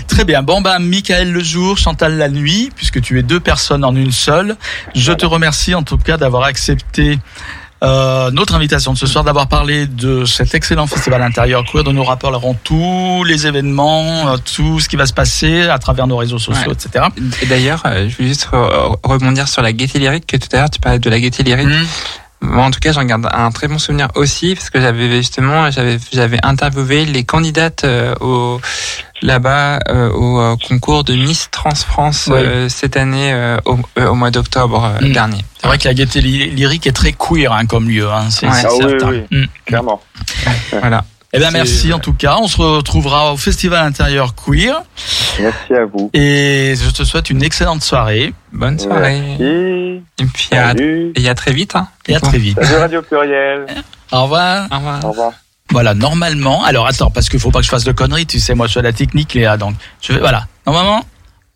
Très bien. Bon ben, Michael le jour, Chantal la nuit, puisque tu es deux personnes en une seule. Je te remercie en tout cas d'avoir accepté. Euh, notre invitation de ce soir, d'avoir parlé de cet excellent festival intérieur queer dont nous rappellerons tous les événements, euh, tout ce qui va se passer à travers nos réseaux sociaux, Ouais. etc. Et d'ailleurs, euh, je voulais juste re- rebondir sur la gaieté lyrique que tout à l'heure tu parlais de la gaieté lyrique. Mhm. Moi, en tout cas, j'en garde un très bon souvenir aussi parce que j'avais justement, j'avais, j'avais interviewé les candidates euh, au là-bas euh, au euh, concours de Miss Trans France euh, cette année euh, au, euh, au mois d'octobre euh, Mm. dernier. C'est vrai que la gaieté ly- lyrique est très queer hein, comme lieu, hein, c'est Ouais. c'est Ah oui, certain. oui. Mm. Clairement. Voilà. Eh bien, merci en tout cas. On se retrouvera au Festival intérieur queer Merci à vous. et je te souhaite une excellente soirée Bonne soirée. Merci. Et puis à, et à très vite. Hein, et à très vite. Salut Radio Pluriel. Au revoir. Au revoir. Au revoir. Voilà, normalement. Alors attends, parce qu'il faut pas que je fasse de conneries. Tu sais, moi je suis à la technique, Léa. Donc, je vais. Voilà. Normalement,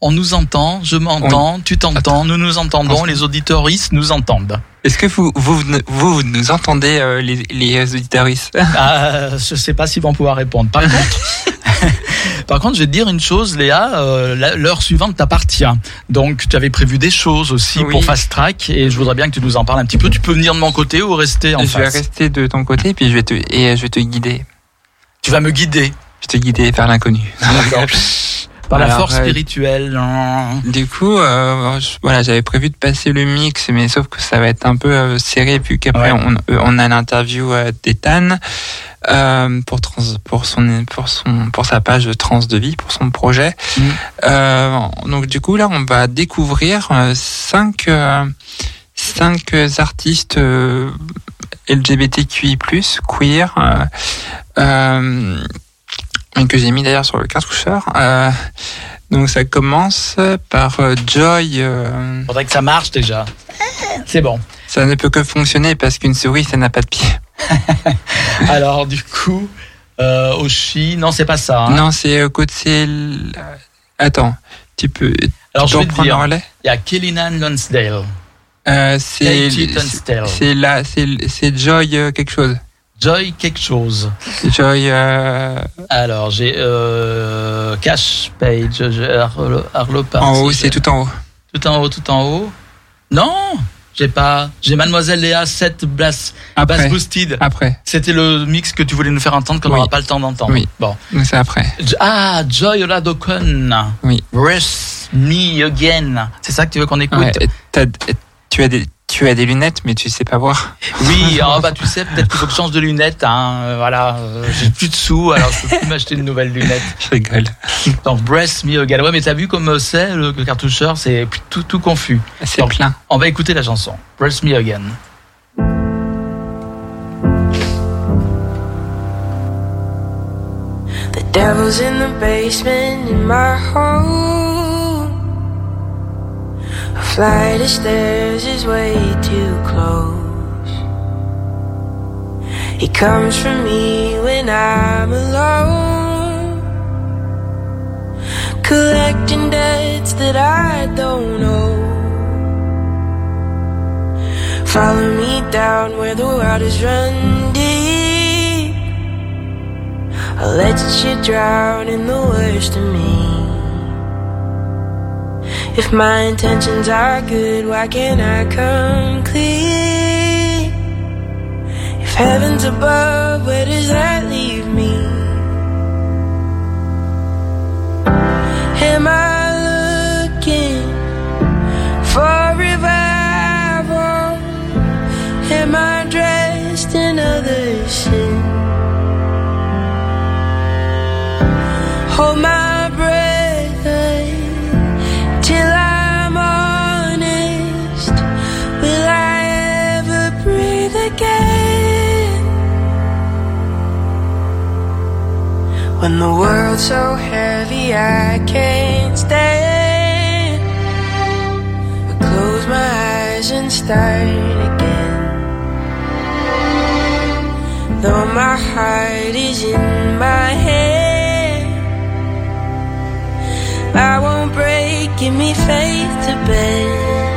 on nous entend, je m'entends, tu t'entends, nous nous entendons, les auditoristes nous entendent. Est-ce que vous, vous, vous, vous nous entendez euh, les, les auditoristes? Ah, je sais pas s'ils vont pouvoir répondre. Par contre, par contre, je vais te dire une chose, Léa. euh, L'heure suivante t'appartient. Donc, tu avais prévu des choses aussi Oui. pour Fast Track, et je voudrais bien que tu nous en parles un petit peu. Tu peux venir de mon côté ou rester en Je vais face? rester de ton côté puis je vais te et je vais te guider. Tu vas me guider Je vais te guider vers l'inconnu. par la Alors, force euh, spirituelle. Du coup, euh, je- voilà, j'avais prévu de passer le mix, mais sauf que ça va être un peu euh, serré, vu qu'après Ouais. on, euh, on a l'interview d'Ethan euh, pour trans, pour son pour son pour sa page Trans de vie, pour son projet. Mm. Euh, donc du coup là, on va découvrir cinq cinq artistes LGBTQI+ queer. euh, que j'ai mis d'ailleurs sur le cartoucheur. Euh, donc ça commence par euh, Joy. euh, Faudrait que ça marche déjà. C'est bon. ça ne peut que fonctionner parce qu'une souris, ça n'a pas de pied. Alors du coup, euh, Oshi, non c'est pas ça. hein. Non, c'est euh, côté. Attends, tu peux. Alors tu je vais te dire, il y a Kellinan Lonsdale, euh, C'est c'est- c'est là, c'est c'est Joy quelque chose. Joy quelque chose. Joy. euh, Alors j'ai euh, Cash Page, Arlo, Arlo Party, en haut, c'est tout en haut. tout en haut, tout en haut. Non, j'ai pas. J'ai Mademoiselle Léa 7 Bass, Bass Après. Boosted. Après. C'était le mix que tu voulais nous faire entendre qu'on Oui. n'aura pas le temps d'entendre. Oui. Bon. Donc c'est après. Ah, Joy Oladokun. Oui. Rest Me Again. C'est ça que tu veux qu'on écoute? Ouais, tu as des Tu as des lunettes, mais tu sais pas voir. Oui, oh, bah tu sais, peut-être qu'il faut que je change de lunettes. Hein. euh, voilà, euh, j'ai plus de sous, alors je peux plus m'acheter de nouvelles lunettes. Je rigole. Donc Breast Me Again. Ouais, mais t'as vu comme c'est le, cartoucheur, c'est tout, tout confus. C'est Donc, plein. On va écouter la chanson. Breast Me Again. The devil's in the basement in my home. A flight of stairs is way too close. He comes for me when I'm alone. Collecting debts that I don't owe. Follow me down where the waters run deep. I'll let you drown in the worst of me. If my intentions are good, why can't I come clean? If heaven's above, where does that leave me? Am I looking for revival? Am I dressed in other sin? Hold my When the world's so heavy I can't stand. I close my eyes and start again. Though my heart is in my head I won't break, give me faith to bend.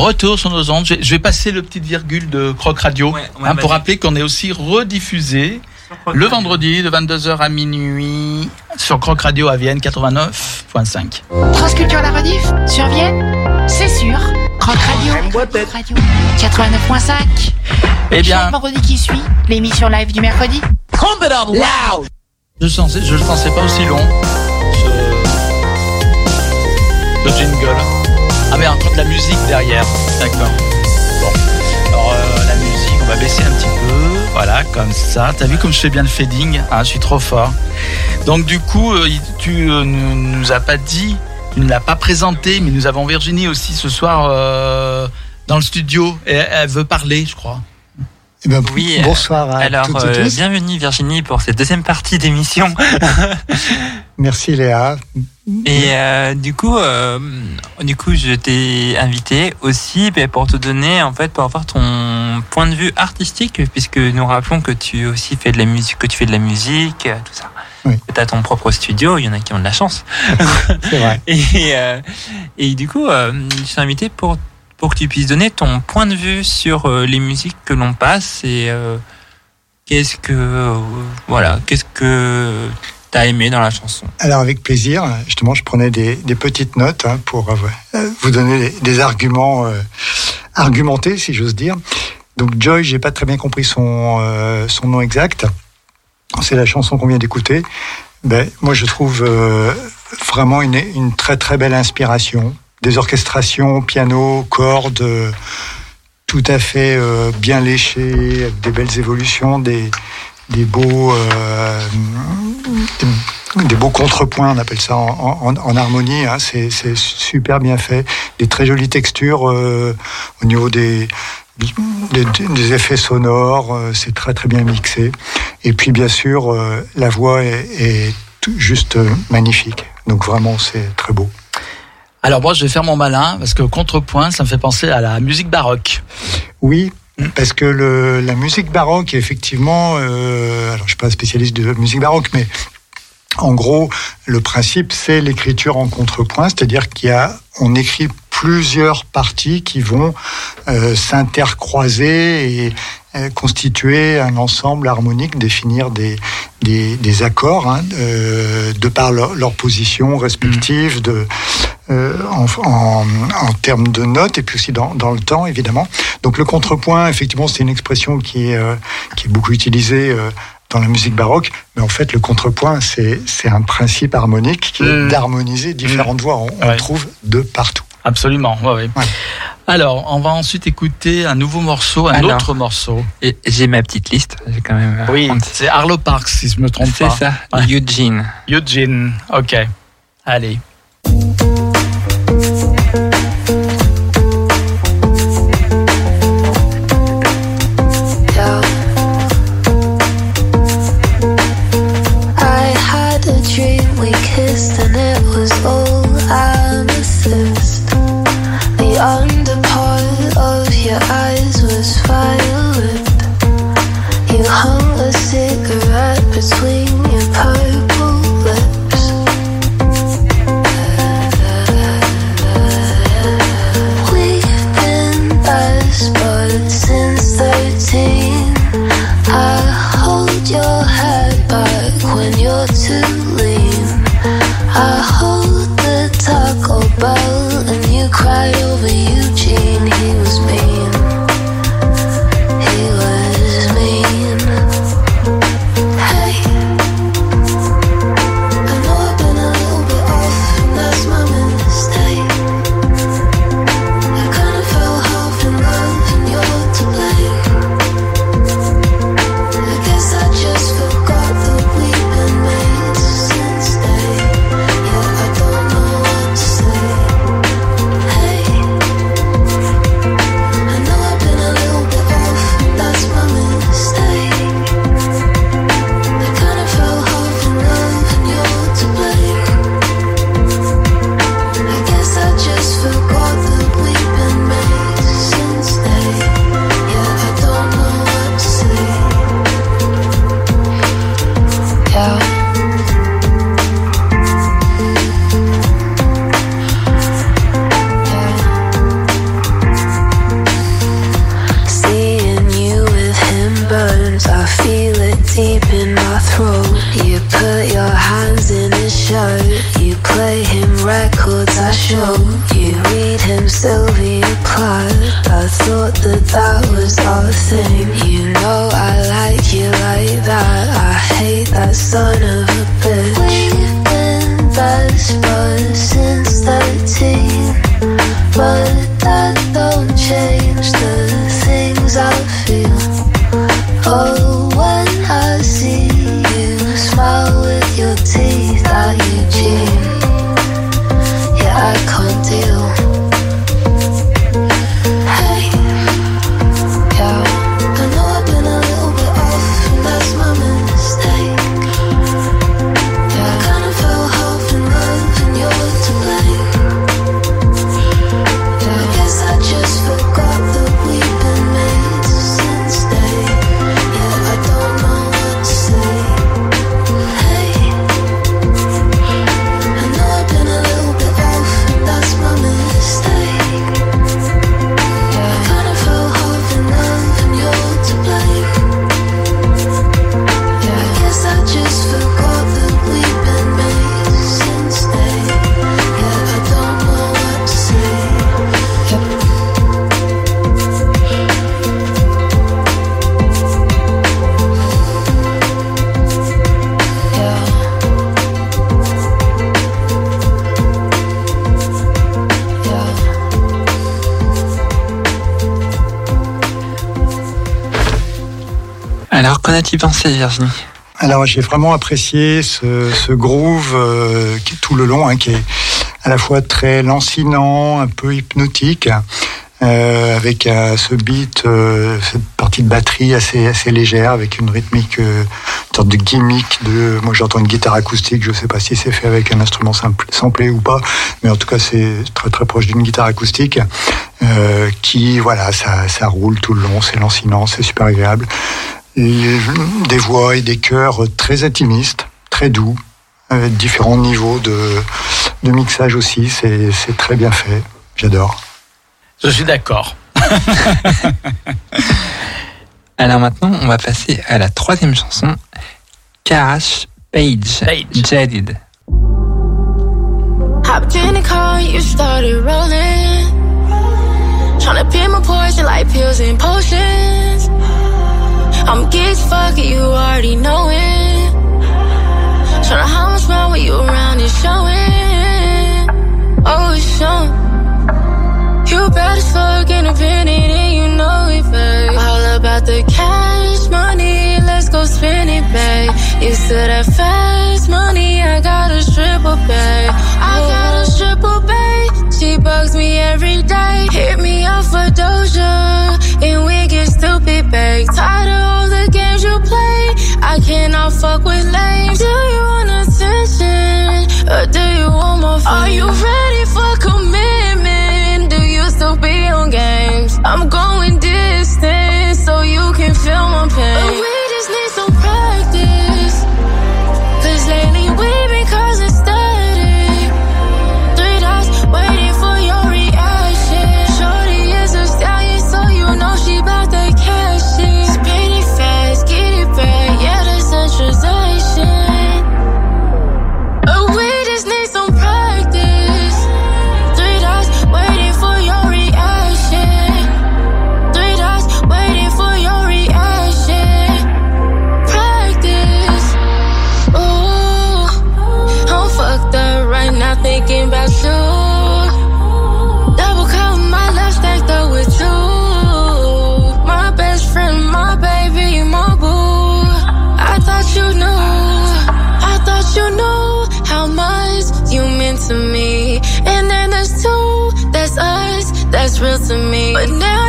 Retour sur nos ondes. Je vais- je vais passer le petit virgule de Croc Radio Ouais, ouais, hein, pour rappeler qu'on est aussi rediffusé le vendredi de 22h à minuit sur Croc Radio à Vienne 89.5. Transculture la rediff sur Vienne, c'est sûr. Croc Radio, Croc Radio 89.5. Eh bien, Chaque vendredi qui suit, l'émission live du mercredi. je ne pensais, je le pensais pas aussi long. Ce, ce jingle. Ah mais encore de la musique derrière. D'accord. Bon. Alors euh, la musique, on va baisser un petit peu. Voilà, comme ça. T'as vu comme je fais bien le fading Ah, je suis trop fort. Donc du coup, euh, tu euh, ne nous as pas dit, tu ne l'as pas présenté, mais nous avons Virginie aussi ce soir euh, dans le studio. Et elle veut parler, je crois. Eh ben, Oui, bonsoir à Alors, toutes et euh, tous. bienvenue Virginie pour cette deuxième partie d'émission. Merci Léa. Et euh, du coup, euh, du coup, je t'ai invité aussi ben, pour te donner, en fait, pour avoir ton point de vue artistique, puisque nous rappelons que tu aussi fais de la musique, que tu fais de la musique, euh, tout ça. Oui. Tu as ton propre studio, il y en a qui ont de la chance. C'est vrai. Et, euh, et du coup, euh, je t'ai invité pour, pour que tu puisses donner ton point de vue sur euh, les musiques que l'on passe et euh, qu'est-ce que voilà, qu'est-ce que t'as aimé dans la chanson. Alors avec plaisir, justement, je prenais des, petites notes hein, pour euh, vous donner des, arguments euh, argumentés, si j'ose dire. Donc Joy, j'ai pas très bien compris son euh, son nom exact. C'est la chanson qu'on vient d'écouter. Ben moi, je trouve vraiment une, une très très belle inspiration. Des orchestrations, piano, cordes, tout à fait bien léchées, avec des belles évolutions, des des beaux euh, des, beaux contrepoints, on appelle ça en, en, en harmonie. Hein, c'est c'est super bien fait, des très jolies textures euh, au niveau des des, des effets sonores, euh, c'est très très bien mixé. Et puis bien sûr, euh, la voix est, est tout- juste magnifique. Donc vraiment, c'est très beau. Alors moi, je vais faire mon malin parce que contrepoint, ça me fait penser à la musique baroque. Oui, parce que la musique baroque, effectivement, euh, alors je suis pas spécialiste de musique baroque, mais en gros, le principe, c'est l'écriture en contrepoint, c'est-à-dire qu'il y a, on écrit plusieurs parties qui vont euh, s'intercroiser et constituer un ensemble harmonique, définir des, des, des accords hein, euh, de par leur, leur position respective, de, euh, en, en, en termes de notes et puis aussi dans, dans le temps, évidemment. Donc le contrepoint, effectivement, c'est une expression qui est, euh, qui est beaucoup utilisée euh, dans la musique baroque, mais en fait, le contrepoint, c'est un principe harmonique qui est Mm. d'harmoniser différentes voix. On, on Ouais. trouve de partout. Absolument, ouais, ouais. Ouais. Alors, on va ensuite écouter un nouveau morceau, un Alors. autre morceau. J'ai ma petite liste, j'ai quand même. euh, Oui, c'est Arlo Parks, si je me trompe c'est pas. ça. Ouais. Eugene. Eugene, ok. Allez. J'ai vraiment apprécié ce, groove euh, qui tout le long, hein, qui est à la fois très lancinant, un peu hypnotique, euh, avec euh, ce beat, cette partie de batterie assez assez légère, avec une rythmique, une sorte de gimmick. De, moi j'entends une guitare acoustique, je sais pas si c'est fait avec un instrument simple, samplé ou pas, mais en tout cas c'est très très proche d'une guitare acoustique. Qui voilà, ça roule tout le long, c'est lancinant, c'est super agréable. Des voix et des chœurs très intimistes, très doux, avec différents niveaux de, de mixage aussi. C'est c'est très bien fait. J'adore. Je suis d'accord. Alors maintenant, on va passer à la troisième chanson, Cash Page, Page. Jaded. Hopped in the car, you started rolling. Tryna pick my poison like pills and potions. I'm geek fuck, and you already know it. Tryna how much more when you around and showing. Oh, it's showing. You bad as fuck, independent, and you know it, babe. All about the cash money, let's go spend it, babe. You said that fast I cannot fuck with lame. Do you want attention, or do you want more fame? Are you ready for commitment? Do you still be on games? I'm going distance so you can feel my pain. To me. But now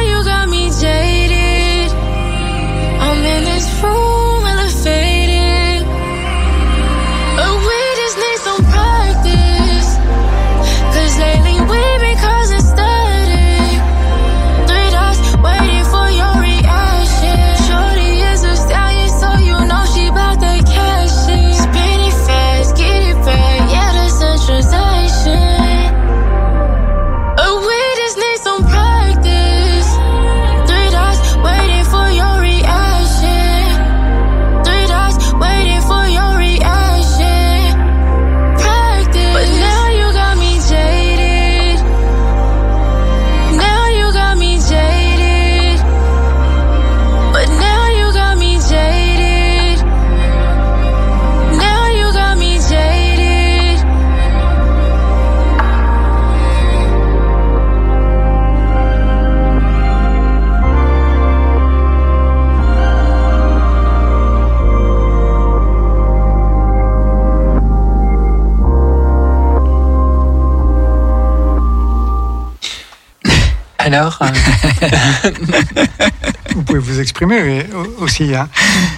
Vous pouvez vous exprimer aussi. Hein.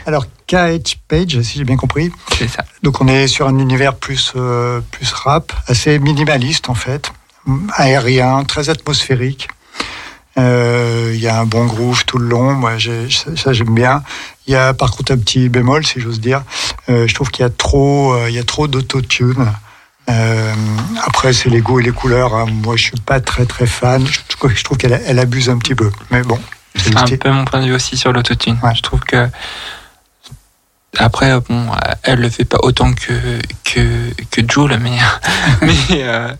Alors KH Page, si j'ai bien compris. c'est ça. Donc on est sur un univers plus euh, plus rap, assez minimaliste en fait, aérien, très atmosphérique. Euh, Il y a un bon groove tout le long, moi ça, j'aime bien. Il y a par contre un petit bémol, si j'ose dire. Euh, je trouve qu'il y a trop, il y a trop d'autotune. Euh, après c'est les goûts et les couleurs. hein. Moi je suis pas très très fan. Je, je trouve qu'elle elle abuse un petit peu. Mais bon, c'est un peu mon point de vue aussi sur l'autotune. Ouais. Je trouve que après, bon, euh, elle le fait pas autant que que que Jules, mais mais euh,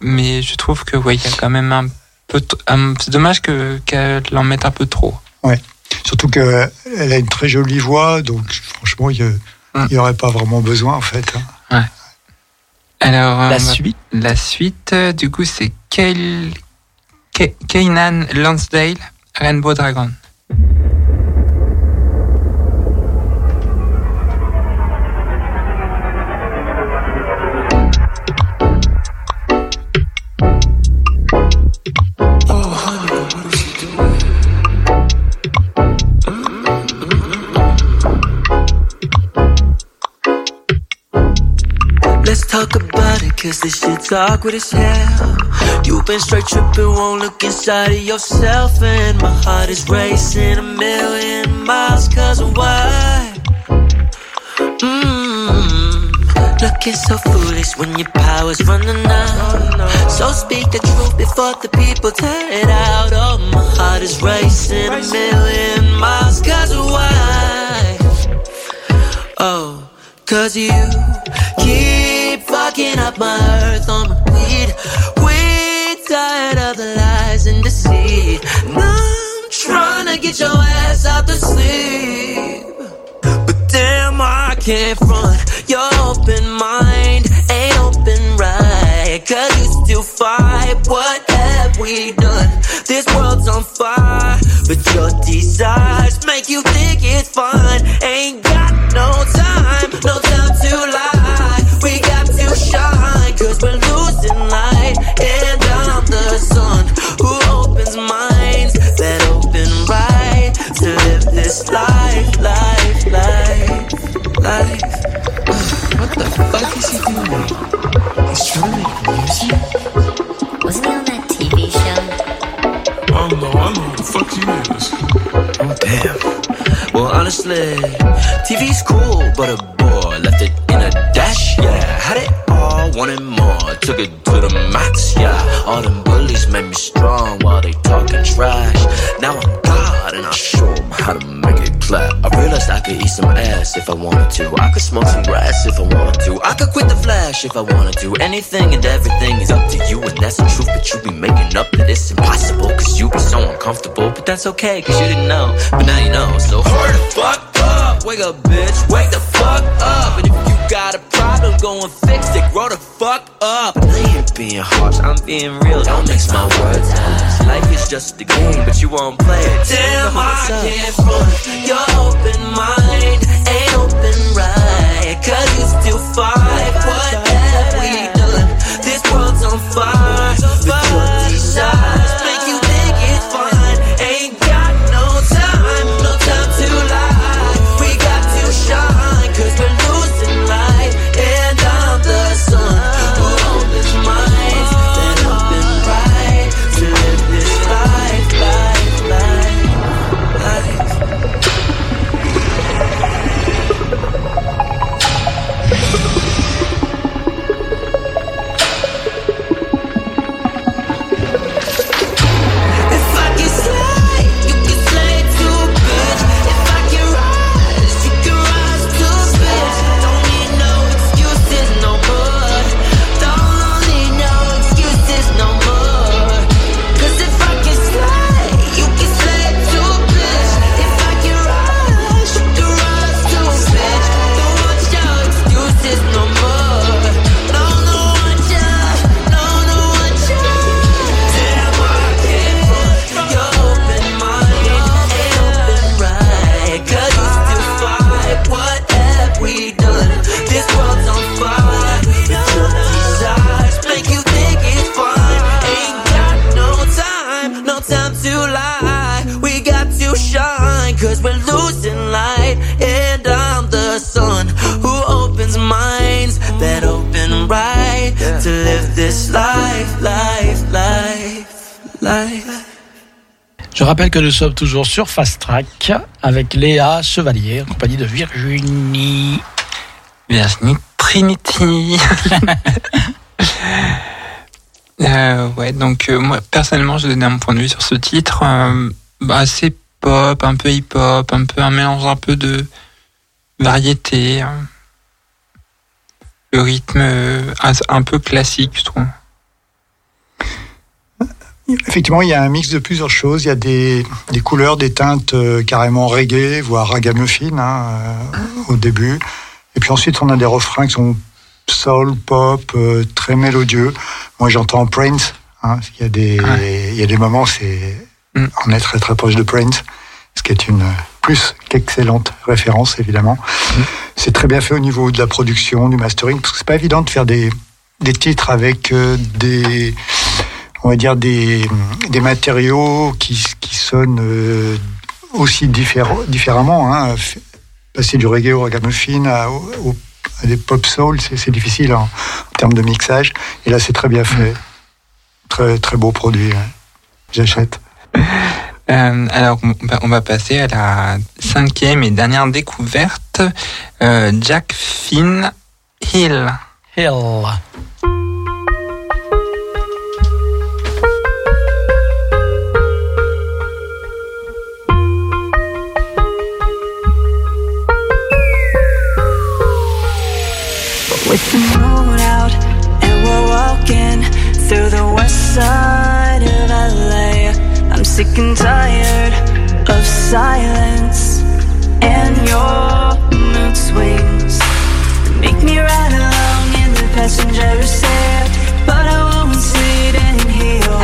mais je trouve que ouais, il y a quand même un peu. C'est dommage que qu'elle en mette un peu trop. Surtout qu'elle a une très jolie voix, donc franchement, il Mm. n'y aurait pas vraiment besoin, en fait. hein. Alors euh, La va- suite. la suite, euh, du coup, c'est Kainan Lansdale, Rainbow Dragon. Cause this shit's awkward as hell. You've been straight tripping, won't look inside of yourself. And my heart is racing a million miles, cause why? Mmm. Looking so foolish when your power's running out. So speak the truth before the people tear it out. Oh, my heart is racing a million miles, cause why? Oh, cause you keep fucking up my earth on my weed. We tired of the lies and deceit. Now I'm trying to get your ass out the sleep. But damn, I can't front. Your open mind ain't open right. Cause you still fight. What have we done? This world's on fire. But your desires make you think it's fun. Ain't got we're losing light. And I'm the sun who opens minds that open right to live this life, life, life, life. What the fuck is he doing? He's trying to make music? Wasn't he on that TV show? I don't know, I know who the fuck he is. Oh, damn. Well, honestly, TV's cool, but a boy left it in a dash, yeah. Had it all, wanted more, took it to the max, yeah. All them bullies made me strong while they talking trash. Now I'm God and I show 'em how to make it clap. I realized I could eat some ass if I wanted to. I could smoke some grass if I wanted to. I could quit the flash if I wanted to. Anything and everything is up to you, and that's the truth. But you be making up that it's impossible, cause you be so uncomfortable. But that's okay, cause you didn't know. But now you know, so hurry the fuck up. Wake up, bitch. Wake the fuck up. And if you got a problem, go and fix it. Grow the fuck up. I ain't being harsh, I'm being real. Don't mix my words. up. Life is just a game, but you won't play it. Damn, I can't front. Your open mind ain't open right. Cause you still fight. What rappelle que nous sommes toujours sur Fast Track avec Léa Chevalier en compagnie de Virginie. Virginie Trinity. Euh, ouais, donc euh, moi personnellement, je vais donner mon point de vue sur ce titre. Euh, bah, assez pop, un peu hip-hop, un peu un mélange un peu de variété. hein. Le rythme euh, un- un peu classique, je trouve. Effectivement, il y a un mix de plusieurs choses. Il y a des, des couleurs, des teintes euh, carrément reggae, voire ragamuffin hein, euh, au début. Et puis ensuite, on a des refrains qui sont soul, pop, euh, très mélodieux. Moi, j'entends Prince. Hein, qu'il y a des, il y a des moments, c'est Mm. on est très très proche de Prince, ce qui est une plus qu'excellente référence évidemment. C'est très bien fait au niveau de la production, du mastering, parce que c'est pas évident de faire des des titres avec euh, des on va dire des, des matériaux qui, qui sonnent euh, aussi différemment. Hein. Passer du reggae au ragamuffin à, au- au- des pop soul, c'est c'est difficile en, en termes de mixage. Et là, c'est très bien fait. Très, très beau produit. ouais. J'achète. Euh, alors, on va- on va passer à la cinquième et dernière découverte. Euh, Jack Finn Hill. Hill. With the moon out and we're walking through the west side of LA. I'm sick and tired of silence and your mood swings. Make me ride along in the passenger seat, but I won't sit and heal.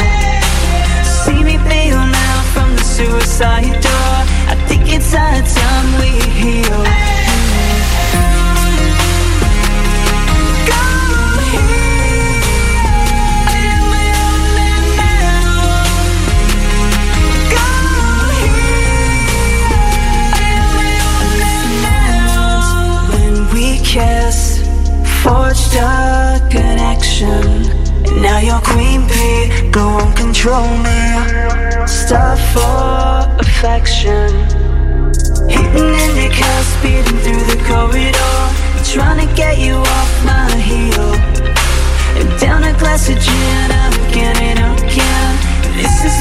See me bail now from the suicide door. I think it's time we heal. Forged a connection. Now you're queen bee, go on, control me. Stop for affection. Hitting indica, speeding through the corridor. Trying to get you off my heel. And down a glass of gin, again and again. This is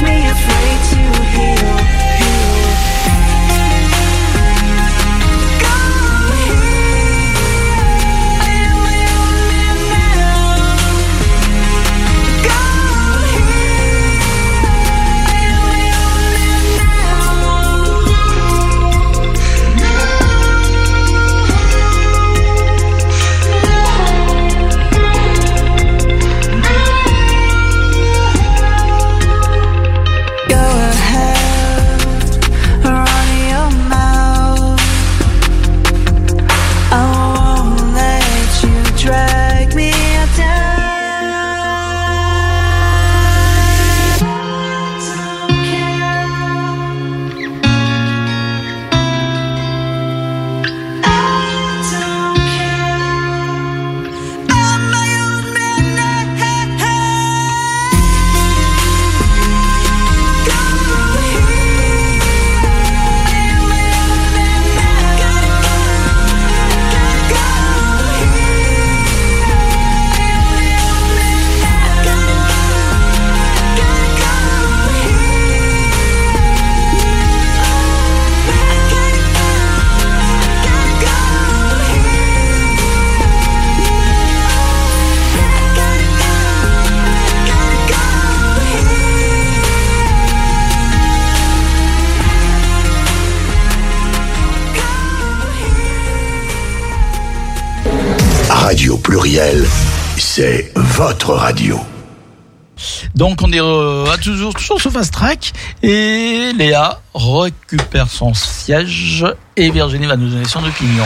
est euh, à toujours, toujours sur Fast Track et Léa récupère son siège et Virginie va nous donner son opinion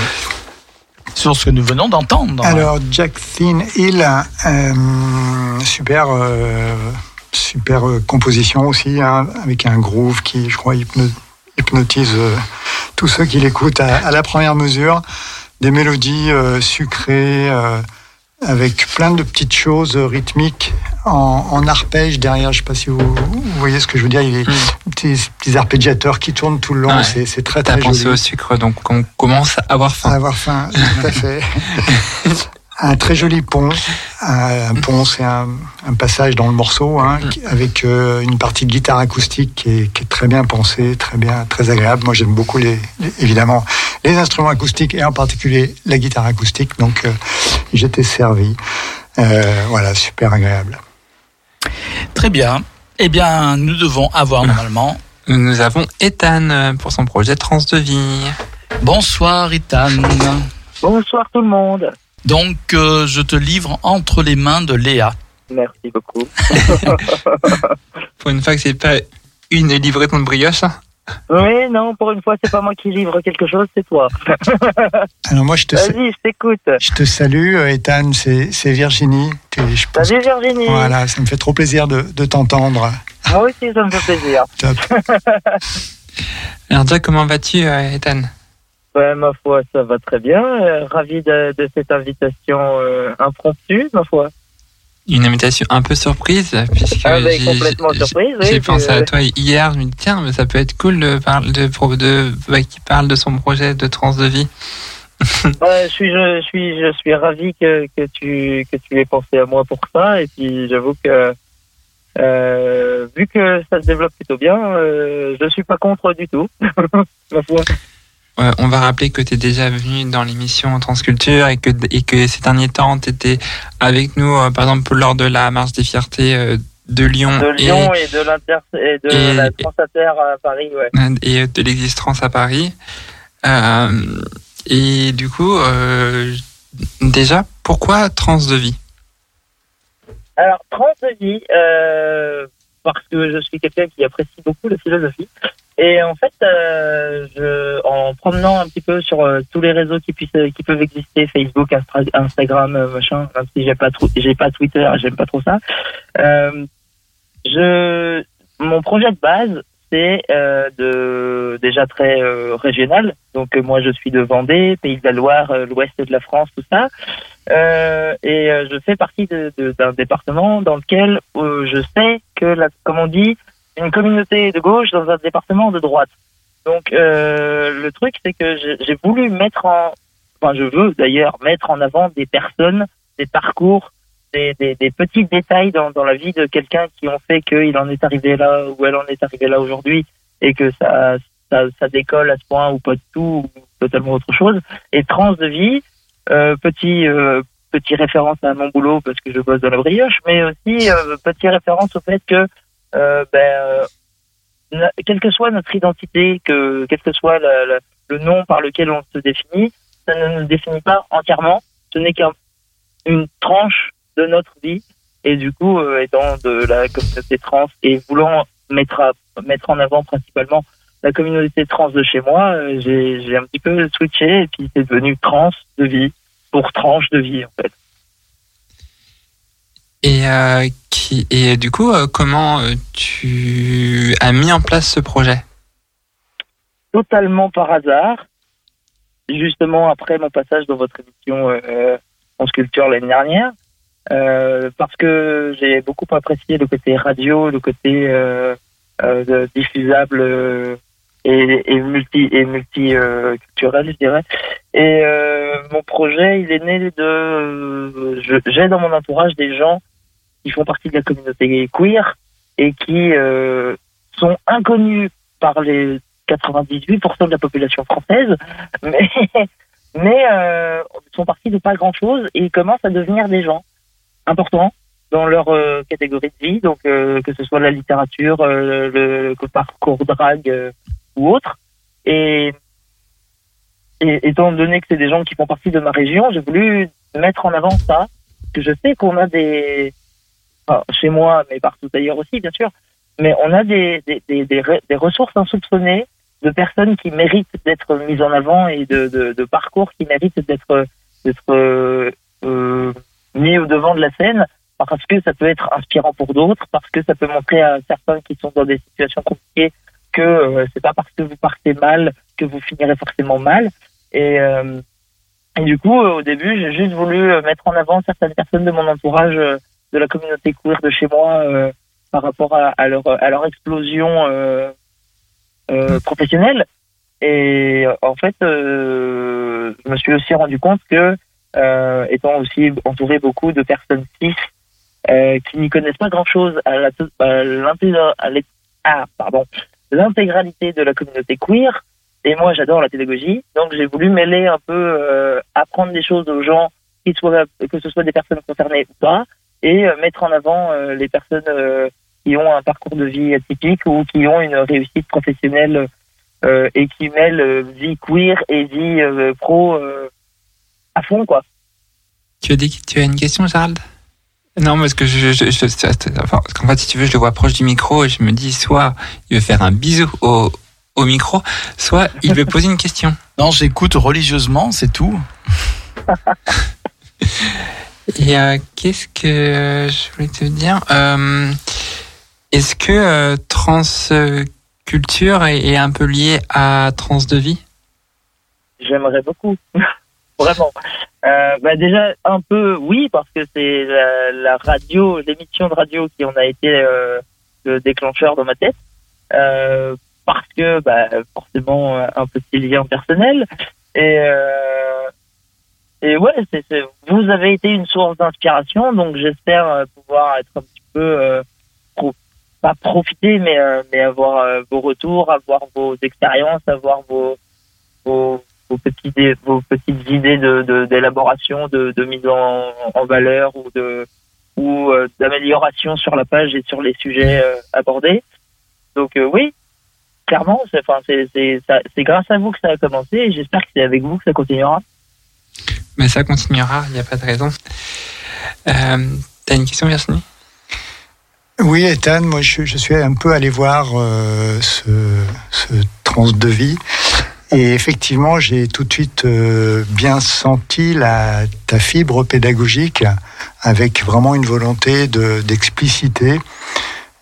sur ce que nous venons d'entendre. Alors, Jack Thin Hill, euh, super, euh, super composition aussi, hein, avec un groove qui, je crois, hypno- hypnotise tous ceux qui l'écoutent à, la première mesure. Des mélodies sucrées, avec plein de petites choses euh, rythmiques en, en arpège derrière. Je ne sais pas si vous, vous voyez ce que je veux dire. Il y a des petits, petits arpégiateurs qui tournent tout le long. Ouais. C'est très, très pensé joli. au sucre, donc on commence à avoir faim. À avoir faim, tout à fait. un très joli pont. Un pont, c'est un, un passage dans le morceau, hein, qui- avec euh, une partie de guitare acoustique qui est, qui est très bien pensée, très bien, très agréable. Moi, j'aime beaucoup les, les- évidemment les instruments acoustiques et en particulier la guitare acoustique. Donc, euh, j'étais servi. Euh, voilà, super agréable. Très bien. Eh bien, nous devons avoir normalement. Nous avons Ethan euh, pour son projet Trans de vie. Bonsoir, Ethan. Bonsoir tout le monde. Donc, euh, je te livre entre les mains de Léa. Merci beaucoup. Pour une fois que c'est pas une livraison de brioche. hein. Oui, non, pour une fois, c'est pas moi qui livre quelque chose, c'est toi. Alors, moi, je te, Vas-y, je t'écoute. je te salue, euh, Ethan, c'est c'est Virginie. Tu- je pense- Salut Virginie. Voilà, ça me fait trop plaisir de, de t'entendre. Moi aussi, ça me fait plaisir. Top. Alors Jack, comment vas-tu, euh, Ethan? Ouais, ma foi, ça va très bien. Euh, ravi de, de cette invitation euh, impromptue, ma foi. Une invitation un peu surprise, puisque Ah, j'ai- oui, pensé à toi hier, je me dis tiens, mais ça peut être cool de parler de, pro- de, bah, qui parle de son projet de trans de vie. Ouais, je suis, je suis, je suis ravi que, que tu, que tu aies pensé à moi pour ça. Et puis, j'avoue que, euh, vu que ça se développe plutôt bien, euh, je suis pas contre du tout. ma foi. Ouais, on va rappeler que tu es déjà venu dans l'émission Transculture et que, et que ces derniers temps, tu étais avec nous, euh, par exemple, lors de la marche des fiertés euh, de Lyon, De Lyon et, de l'inter, et de et- la Transater à Paris, ouais. et, et de l'existence à Paris. Euh, et du coup, euh, déjà, pourquoi trans de vie? Alors, trans de vie, euh, parce que je suis quelqu'un qui apprécie beaucoup la philosophie. Et en fait, euh, je, en promenant un petit peu sur euh, tous les réseaux qui puissent, qui peuvent exister, Facebook, Instagram, euh, machin, même si j'ai pas trop, j'ai pas Twitter, j'aime pas trop ça. Euh, je, mon projet de base, c'est euh, de déjà très euh, régional. Donc euh, moi, je suis de Vendée, Pays de la Loire, euh, l'Ouest de la France, tout ça. Euh, et euh, je fais partie de- de- d'un département dans lequel euh, je sais que, la, comme on dit, une communauté de gauche dans un département de droite. Donc euh, le truc, c'est que j'ai voulu mettre en, enfin je veux d'ailleurs mettre en avant des personnes, des parcours, des, des, des petits détails dans, dans la vie de quelqu'un qui ont fait qu'il en est arrivé là ou elle en est arrivée là aujourd'hui et que ça, ça, ça décolle à ce point ou pas du tout ou totalement autre chose. Et trans de vie, euh, petit euh, petit référence à mon boulot parce que je bosse dans la brioche, mais aussi euh, petit référence au fait que ben, euh, quelle que soit notre identité, que quel que soit le nom par lequel on se définit, ça ne nous définit pas entièrement. Ce n'est qu'une tranche de notre vie. Et du coup, euh, étant de la communauté trans et voulant mettre mettre en avant principalement la communauté trans de chez moi, euh, j'ai un petit peu switché et puis c'est devenu trans de vie pour tranche de vie en fait. et, euh, et du coup, euh, comment euh, tu as mis en place ce projet? Totalement par hasard, justement après mon passage dans votre émission euh, en sculpture l'année dernière, euh, parce que j'ai beaucoup apprécié le côté radio, le côté euh, euh, diffusable euh, et, multi et multi euh, culturel, je dirais. Et euh, mon projet, il est né de, euh, j'ai dans mon entourage des gens qui font partie de la communauté queer et qui euh, sont inconnus par les 98% de la population française, mais, mais euh, sont partis de pas grand-chose et commencent à devenir des gens importants dans leur euh, catégorie de vie, donc euh, que ce soit la littérature, le, parcours drague ou autre. Et, et étant donné que c'est des gens qui font partie de ma région, j'ai voulu mettre en avant ça, que je sais qu'on a des, chez moi, mais partout ailleurs aussi, bien sûr, mais on a des, des, des, des, re- des ressources insoupçonnées de personnes qui méritent d'être mises en avant et de, de, parcours qui méritent d'être d'être euh, euh, mis au devant de la scène parce que ça peut être inspirant pour d'autres, parce que ça peut montrer à certains qui sont dans des situations compliquées que euh, c'est pas parce que vous partez mal que vous finirez forcément mal. Et, euh, et du coup, au début, j'ai juste voulu mettre en avant certaines personnes de mon entourage, de la communauté queer de chez moi, euh, par rapport à, leur, explosion euh, euh, professionnelle. Et en fait, je me suis aussi rendu compte que, étant aussi entouré beaucoup de personnes cis qui n'y connaissent pas grand-chose à ah, l'intégralité de la communauté queer, et moi j'adore la pédagogie, donc j'ai voulu mêler un peu, euh, apprendre des choses aux gens, qui soient, que ce soit des personnes concernées ou pas, et euh, mettre en avant euh, les personnes euh, qui ont un parcours de vie atypique ou qui ont une réussite professionnelle euh, et qui mêlent euh, vie queer et vie euh, pro euh, à fond, quoi. Tu as, dit, tu as une question, Gérald? Non, parce que je, je, je- je- enfin, parce qu'en fait, si tu veux, je le vois proche du micro et je me dis soit il veut faire un bisou au, au micro, soit il veut poser une question. Non, j'écoute religieusement, c'est tout. Et euh, qu'est-ce que je voulais te dire Euh, Est-ce que euh, transculture est, un peu lié à trans de vie j'aimerais beaucoup. Vraiment. Bah déjà, un peu, oui, parce que c'est la, radio, l'émission de radio qui en a été le déclencheur dans ma tête. Parce que, bah, forcément, un petit lien personnel. Et, et ouais, c'est, c'est- vous avez été une source d'inspiration, donc j'espère euh, pouvoir être un petit peu, euh, pro- pas profiter, mais, euh, mais avoir vos retours, avoir vos expériences, avoir vos, vos, vos, petits, dé- vos petites idées de, de, d'élaboration, de, de mise en, valeur ou de ou d'amélioration sur la page et sur les sujets abordés. Donc euh, oui, clairement, c'est grâce à vous que ça a commencé et j'espère que c'est avec vous que ça continuera. Mais ça continuera, il n'y a pas de raison. Euh, T'as une question, Virginie? Oui, Ethan, moi je, suis un peu allé voir euh, ce, trans de vie. Et effectivement, j'ai tout de suite euh, bien senti la, ta fibre pédagogique avec vraiment une volonté de- d'expliciter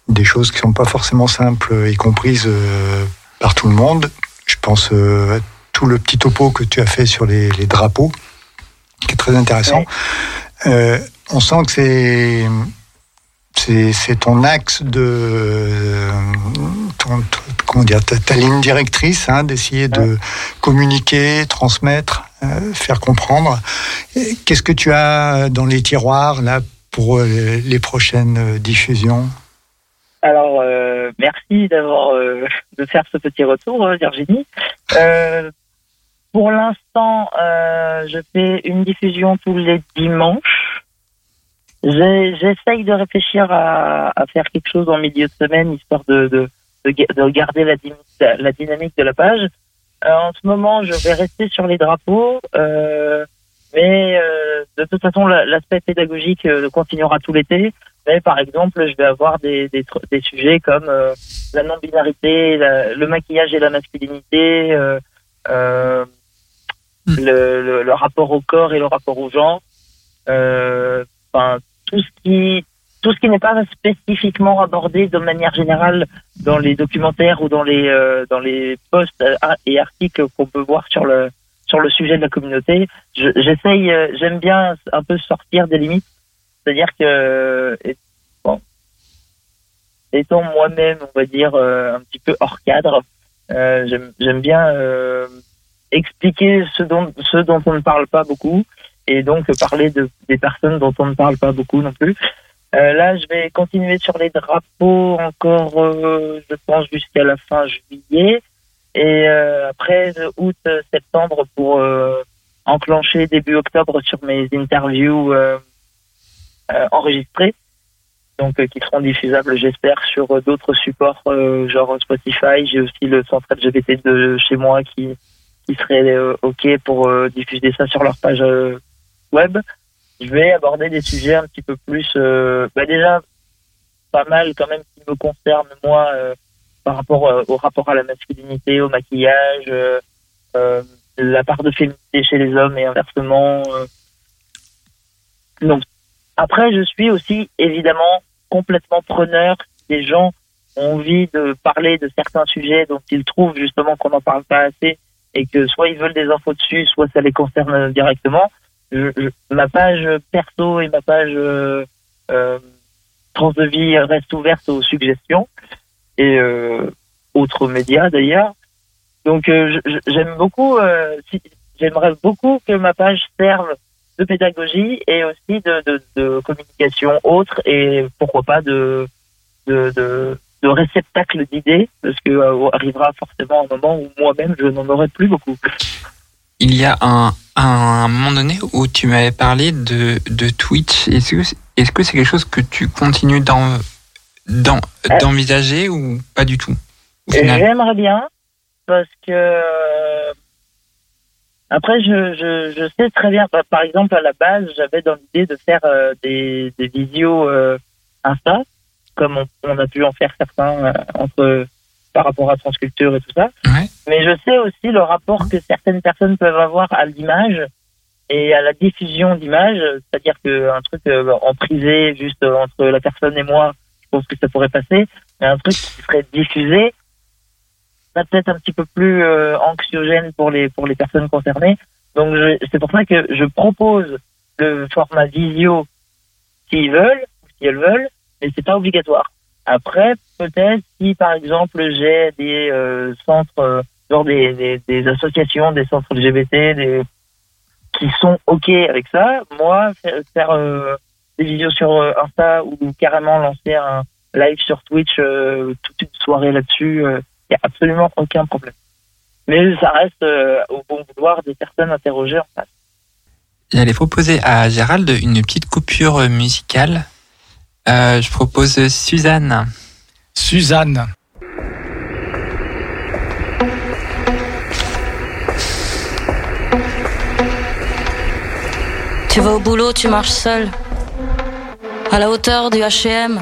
des choses qui sont pas forcément simples et comprises euh, par tout le monde. Je pense à tout le petit topo que tu as fait sur les drapeaux, qui est très intéressant. Euh, on sent que c'est c'est ton axe de ton, ton- comment dire ta, ta ligne directrice hein, d'essayer de communiquer transmettre euh, faire comprendre qu'est-ce que tu as dans les tiroirs là pour euh, les, les prochaines diffusions? Alors, euh, merci d'avoir de faire ce petit retour, euh, Virginie. Pour l'instant, euh, je fais une diffusion tous les dimanches. J'essaye de réfléchir à, faire quelque chose en milieu de semaine, histoire de, de, de, ga- de garder la, dyna- la dynamique de la page. Euh, en ce moment, je vais rester sur les drapeaux, euh, mais de toute façon, la- l'aspect pédagogique continuera tout l'été. Mais par exemple, je vais avoir des, sujets comme la non-binarité, le maquillage et la masculinité, euh, le, le, le rapport au corps et le rapport au genre. Euh, Enfin, tout ce qui tout ce qui n'est pas spécifiquement abordé de manière générale dans les documentaires ou dans les euh, dans les posts euh, et articles qu'on peut voir sur le sur le sujet de la communauté. Je- J'essaye, euh, j'aime bien un peu sortir des limites, c'est-à-dire que bon, étant moi-même, on va dire euh, un petit peu hors cadre, j'aime bien expliquer ce dont ce dont on ne parle pas beaucoup et donc parler de des personnes dont on ne parle pas beaucoup non plus. Euh, là, je vais continuer sur les drapeaux encore, euh, je pense, jusqu'à la fin juillet. Et euh, après, euh, août, septembre, pour enclencher début octobre sur mes interviews enregistrées, donc qui seront diffusables, j'espère, sur d'autres supports, genre Spotify. J'ai aussi le centre LGBT de chez moi qui, qui serait euh, OK pour euh, diffuser ça sur leur page euh, web. Je vais aborder des sujets un petit peu plus, bah déjà pas mal quand même qui me concernent moi par rapport au rapport à la masculinité, au maquillage, la part de féminité chez les hommes et inversement. Donc après, je suis aussi évidemment complètement preneur. Des gens ont envie de parler de certains sujets dont ils trouvent justement qu'on n'en parle pas assez et que soit ils veulent des infos dessus, soit ça les concerne directement ma page perso et ma page euh, euh, trans de vie reste ouverte aux suggestions et euh, autres médias d'ailleurs. Donc j'aime beaucoup, j'aimerais beaucoup que ma page serve de pédagogie et aussi de, communication autre et pourquoi pas de, de, de réceptacle d'idées parce que euh, arrivera forcément un moment où moi-même je n'en aurai plus beaucoup. Il y a un, un moment donné où tu m'avais parlé de, de Twitch. Est-ce que c'est est-ce que quelque chose que tu continues d'en- d'envisager ou pas du tout J'aimerais bien parce que euh, après je, je, je sais très bien par- par exemple à la base j'avais dans l'idée de faire euh, des, des visios euh, Insta comme on, on a pu en faire certains euh, entre par rapport à transculture et tout ça mais je sais aussi le rapport que certaines personnes peuvent avoir à l'image et à la diffusion d'images c'est-à-dire qu'un truc euh, en privé juste entre la personne et moi je pense que ça pourrait passer mais un truc qui serait diffusé sera peut-être un petit peu plus euh, anxiogène pour les pour les personnes concernées. Donc c'est pour ça que je propose le format visio s'ils veulent, ou si elles veulent, mais c'est pas obligatoire. Après, peut-être si par exemple j'ai des euh, centres, euh, genre des, associations, des centres LGBT, des qui sont ok avec ça, moi faire, euh, des vidéos sur Insta ou carrément lancer un live sur Twitch toute une soirée là-dessus, il n'y a absolument aucun problème. Mais ça reste au bon vouloir des personnes interrogées en face. J'allais proposer à Gérald une petite coupure musicale. Euh, je propose Suzanne. Suzanne. Tu vas au boulot, tu marches seul. À la hauteur du HM,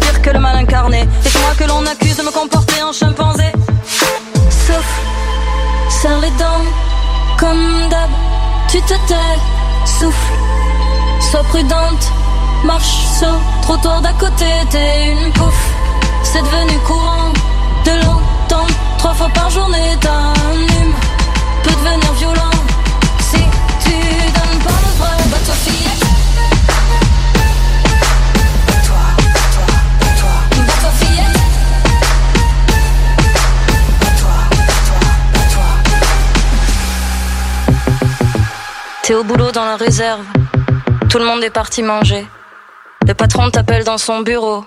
Pire que le mal incarné. C'est moi que l'on accuse de me comporter en chimpanzé. Sauf, serre les dents, comme d'hab. Tu te tais, souffle, sois prudente. Marche sur trottoir d'à côté, t'es une pouffe. C'est devenu courant de l'entendre trois fois par journée. T'as un T'es au boulot dans la réserve. Tout le monde est parti manger. Le patron t'appelle dans son bureau.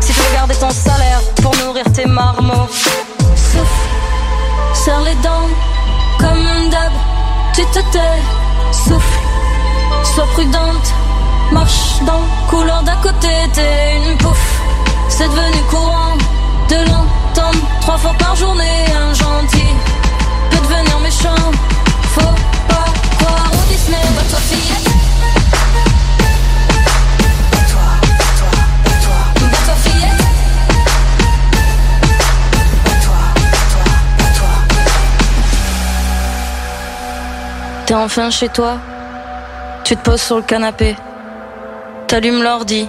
Si tu garder ton salaire pour nourrir tes marmots. Souffle, serre les dents, comme d'hab. Tu te tais, souffle, sois prudente. Marche dans le couloir d'à côté, t'es une pouffe. C'est devenu courant de l'entendre trois fois par journée. Un gentil T'es enfin chez toi? Tu te poses sur le canapé. T'allumes l'ordi.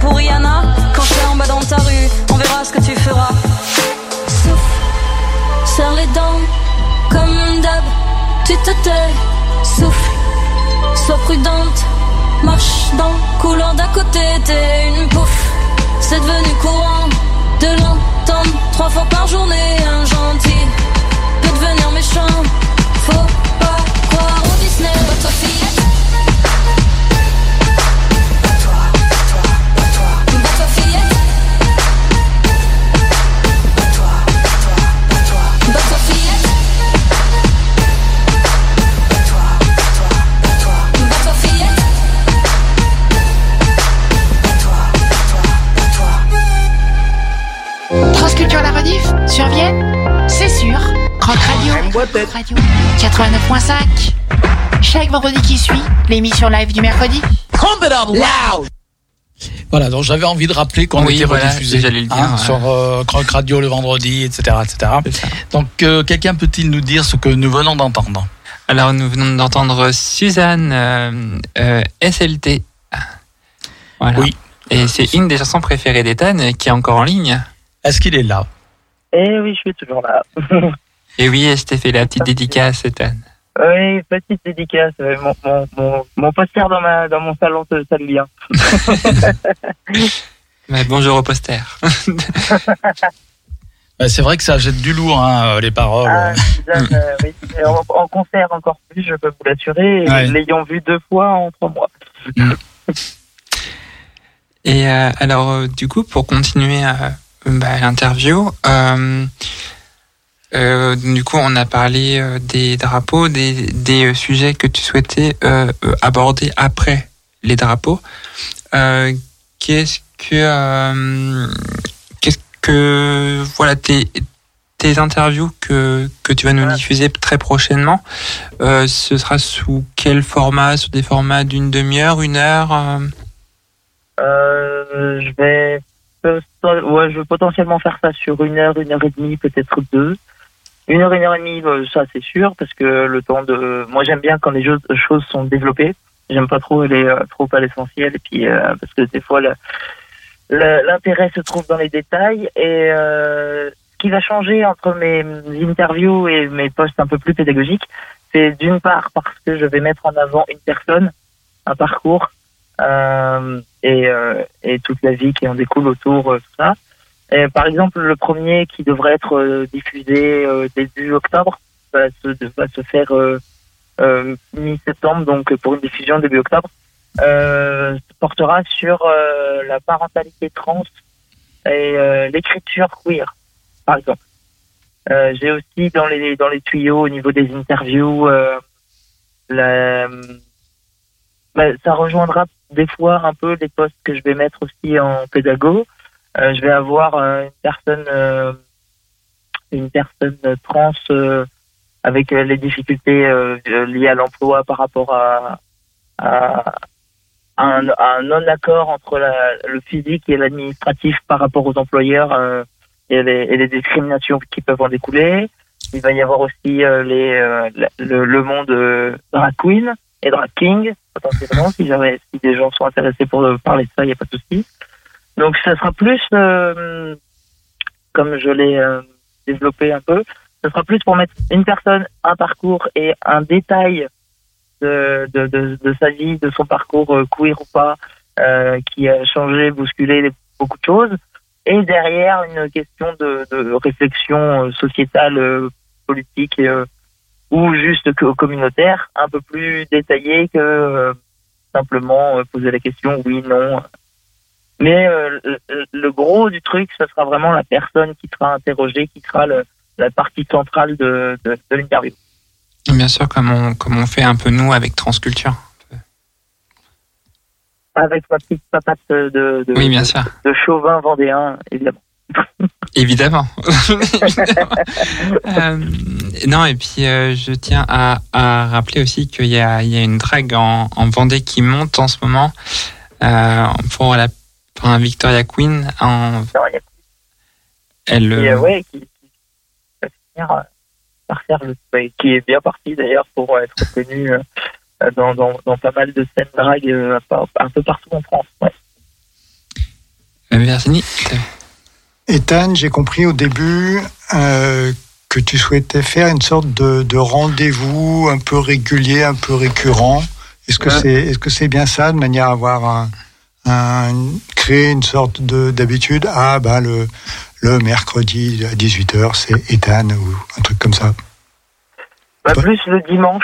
pour Rihanna quand je en bas dans ta rue. On verra ce que tu feras. Souffle, serre les dents, comme d'hab. Tu te tais, souffle, sois prudente. Marche dans couloir d'à côté, t'es une pouffe. C'est devenu courant de l'entendre trois fois par journée. Un gentil peut devenir méchant. Radio. Rock Radio. 89.5. Chaque vendredi qui suit, l'émission live du mercredi. Pump it up loud. Voilà, donc j'avais envie de rappeler qu'on Oui, était voilà, rediffusé j'allais le dire, hein, ouais. sur euh, Croc Radio le vendredi, etc. etc. Donc euh, quelqu'un peut-il nous dire ce que nous venons d'entendre? Alors, nous venons d'entendre Suzanne euh, euh, SLT. Voilà. Oui. Et c'est une des chansons préférées d'Ethan qui est encore en ligne. Est-ce qu'il est là? Eh oui, je suis toujours là. Et oui, je t'ai fait la petite dédicace, Ethan. oui, petite dédicace. euh, Mon, mon, mon, mon poster dans, ma, dans mon salon, ça, ça le bien. Ouais, bonjour au poster. C'est vrai que ça jette du lourd, hein, les paroles. Ah, euh, oui. En, en concert encore plus, je peux vous l'assurer. Ouais. L'ayant vu deux fois en trois mois. Et euh, alors, euh, du coup, pour continuer euh, bah, l'interview, euh, du coup, on a parlé euh, des drapeaux, des, des euh, sujets que tu souhaitais euh, euh, aborder après les drapeaux. Euh, qu'est-ce que, euh, qu'est-ce que, voilà, tes, tes interviews que, que tu vas nous diffuser très prochainement, euh, ce sera sous quel format? Sous des formats d'une demi-heure, une heure je vais, ouais, je vais potentiellement faire ça sur une heure, une heure et demie, peut-être deux. Une heure, une heure et demie, euh, ça c'est sûr, parce que le temps de, moi j'aime bien quand les choses, sont développées. J'aime pas trop aller euh, trop à l'essentiel, et puis euh, parce que des fois l'intérêt se trouve dans les détails. Et ce qui va changer entre mes interviews et mes posts un peu plus pédagogiques, c'est d'une part parce que je vais mettre en avant une personne, un parcours, et, toute la vie qui en découle autour, tout ça. Et par exemple, le premier qui devrait être euh, diffusé euh, début octobre va se, va se faire euh, euh, mi-septembre, donc pour une diffusion début octobre, euh, portera sur euh, la parentalité trans et euh, l'écriture queer, par exemple. Euh, J'ai aussi dans les dans les tuyaux au niveau des interviews euh, la, bah, ça rejoindra des fois un peu les postes que je vais mettre aussi en pédago. Euh, je vais avoir euh, une personne, euh, une personne trans avec les difficultés liées à l'emploi par rapport à, un, non-accord entre le physique et l'administratif par rapport aux employeurs et, les, discriminations qui peuvent en découler. Il va y avoir aussi les, le, monde euh, drag queen et drag king, potentiellement, si jamais des gens sont intéressés pour parler de ça, il n'y a pas de souci. Donc ça sera plus, euh, comme je l'ai euh, développé un peu, ce sera plus pour mettre une personne, un parcours et un détail de, de, de, de sa vie, de son parcours euh, queer ou pas, euh, qui a changé, bousculé beaucoup de choses. Et derrière, une question de, de réflexion euh, sociétale, euh, politique ou juste communautaire, un peu plus détaillée que simplement poser la question oui, non. Mais euh, le, le gros du truc, ce sera vraiment la personne qui sera interrogée, qui sera le- la partie centrale de, de, de l'interview. Bien sûr, comme on, comme on fait un peu nous avec Transculture. Avec ma petite papate de, de, Oui, bien sûr. de chauvin vendéen, évidemment. Évidemment. Évidemment. Euh, non, et puis euh, je tiens à, à rappeler aussi qu'il y y a une drague en, en Vendée qui monte en ce moment euh, pour, la, pour un Victoria Queen. En, elle, Et, euh, euh, ouais, qui, qui va finir euh, par faire le, ouais, qui est bien parti d'ailleurs pour être reconnu euh, dans, dans, dans pas mal de scènes drag euh, un, peu partout en France. Ouais. Virginie, Ethan, j'ai compris au début euh, que tu souhaitais faire une sorte de, de rendez-vous un peu régulier, un peu récurrent. Est-ce que c'est est-ce que c'est bien ça, de manière à avoir un, un- créer une sorte de d'habitude Ah bah le le mercredi à 18h, c'est Ethan ou un truc comme ça. Bah, plus le dimanche,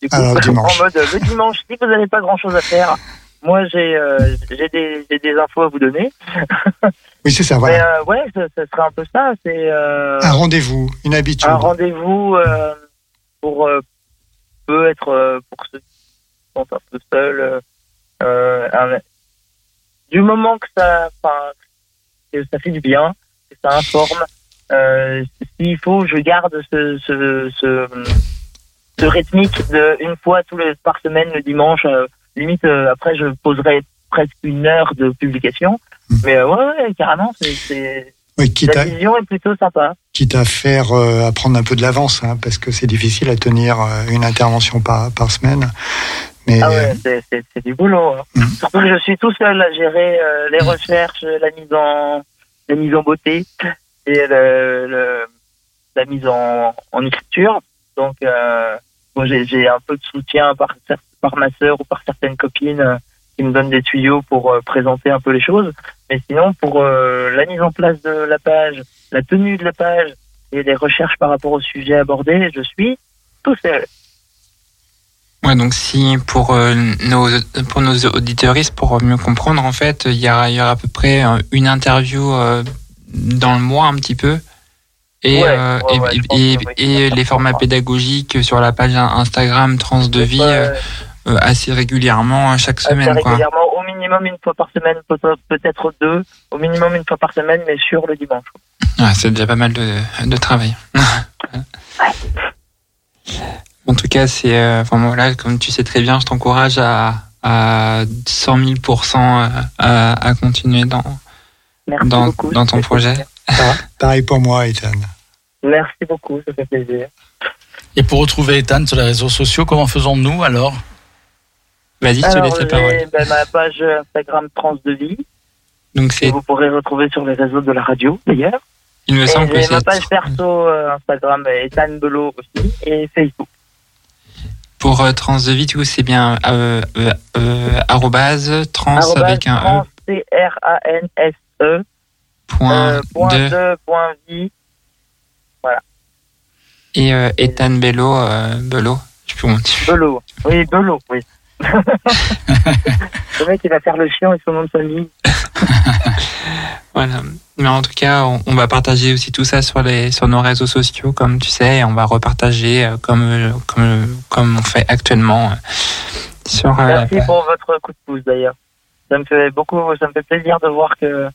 du coup, Alors, le dimanche. en mode euh, le dimanche, si vous n'avez pas grand chose à faire, moi j'ai euh, des, des infos à vous donner. Oui, c'est ça, Mais voilà. euh, ouais, ça, ça serait un peu ça. C'est euh, Un rendez-vous, une habitude. un rendez-vous pour peut être pour ceux qui sont un peu seuls. un- du moment que ça, que ça fait du bien, que ça informe. Euh, S'il faut, je garde ce, ce, ce, ce rythmique de une fois tous les par semaine le dimanche. euh, limite, euh, après, je poserai presque une heure de publication. Mais euh, ouais, ouais, carrément, c'est, Oui, la à, vision est plutôt sympa. quitte à faire, euh, à prendre un peu de l'avance, hein, parce que c'est difficile à tenir euh, une intervention par, par semaine. Mais Ah ouais, c'est, c'est, du boulot. hein. Surtout que je suis tout seul à gérer euh, les recherches, la mise en la mise en beauté et le, le- la mise en, en écriture. Donc euh, bon, j'ai, un peu de soutien par par ma sœur ou par certaines copines euh, qui me donnent des tuyaux pour euh, présenter un peu les choses. Mais sinon, pour euh, la mise en place de la page, la tenue de la page et les recherches par rapport au sujet abordé, je suis tout seul. Ouais, donc si pour euh, nos pour nos auditeuristes pour mieux comprendre en fait, il y aura il y aura à peu près euh, une interview euh, dans le mois un petit peu et Ouais, euh, ouais, et, ouais, les formats pédagogiques sur la page Instagram Trans de vie assez régulièrement chaque Assez semaine quoi. régulièrement, au minimum une fois par semaine, peut- peut-être deux, au minimum une fois par semaine, mais sur le dimanche. C'est déjà pas mal de, de travail. en tout cas, c'est, euh, enfin voilà, comme tu sais très bien, je t'encourage à, à 100 000 à, à continuer dans, Merci dans, beaucoup, dans ça ton projet. pareil pour moi, Ethan. Merci beaucoup, ça fait plaisir. Et pour retrouver Ethan sur les réseaux sociaux, comment faisons-nous alors? Vas-y, Alors, j'ai, ben, ma page Instagram Trans de vie, Donc que c'est, vous pourrez retrouver sur les réseaux de la radio d'ailleurs. il me Et semble que j'ai ma c'est page perso euh, Instagram Ethan Belot aussi, et Facebook. Pour euh, trans de vie, du coup, c'est bien euh, euh, euh, arrobase trans avec un e C-R-A-N-S-E, point euh, point de de, point vie. Voilà. et euh, Ethan Bello, euh, Bello, je dit. Belot. Oui, Belot, oui. Le mec, il va faire le chien et son nom de famille. Voilà. Mais en tout cas, on, on va partager aussi tout ça sur les sur nos réseaux sociaux, comme tu sais, et on va repartager euh, comme euh, comme comme on fait actuellement euh, euh, Merci pour votre coup de pouce d'ailleurs. Ça me fait beaucoup, ça me fait plaisir de voir que,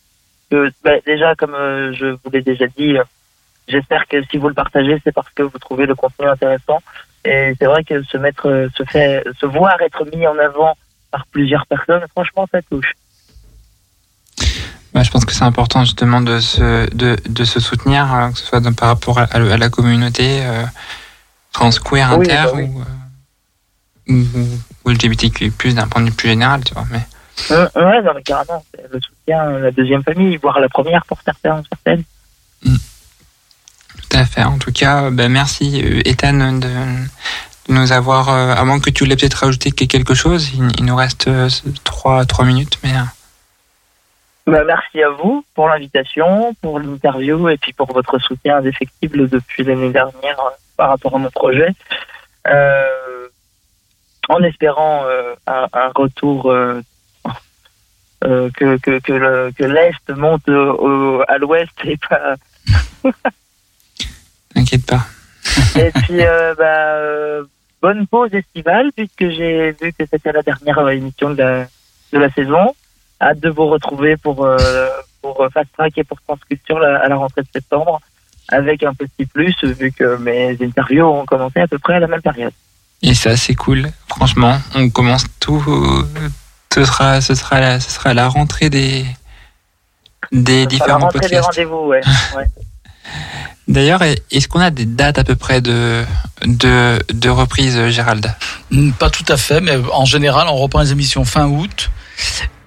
que bah, déjà comme euh, je vous l'ai déjà dit, euh, j'espère que si vous le partagez, c'est parce que vous trouvez le contenu intéressant. Et c'est vrai que se mettre, euh, se fait, se voir être mis en avant par plusieurs personnes, franchement, ça touche. je pense que c'est important justement de se de, de se soutenir, euh, que ce soit dans- par rapport à, à la communauté euh, trans queer Oui, inter bah oui. ou, euh, ou, ou LGBTQ+, d'un point de vue plus général, tu vois. Mais Euh, ouais, non, mais carrément, c'est le soutien, la deuxième famille, voire la première pour certains, certaines. Tout à. En tout cas, ben, merci euh, Ethan de, nous avoir. euh, à moins que tu voulais peut-être rajouter quelque chose, il, nous reste euh, trois trois minutes, mais. euh, Bah, merci à vous pour l'invitation, pour l'interview et puis pour votre soutien indéfectible depuis l'année dernière euh, par rapport à mon projet. Euh, en espérant euh, un, retour euh, euh, que, que, que, le- que l'Est monte euh, à l'Ouest et pas. T'inquiète pas. Et puis, euh, bah, euh, bonne pause estivale, puisque j'ai vu que c'était la dernière émission de la, de la saison. Hâte de vous retrouver pour, euh, pour Fast Track et pour Transculture la- à la rentrée de septembre, avec un petit plus, vu que mes interviews ont commencé à peu près à la même période. Et c'est assez cool. Franchement, on commence tout. Ce sera, ce sera, la, ce sera la rentrée des des À la différents rentrée des podcasts. rendez-vous, ouais. ouais. D'ailleurs, est-ce qu'on a des dates à peu près de de, de reprise, Gérald? Hmm, Pas tout à fait, mais en général, on reprend les émissions fin août.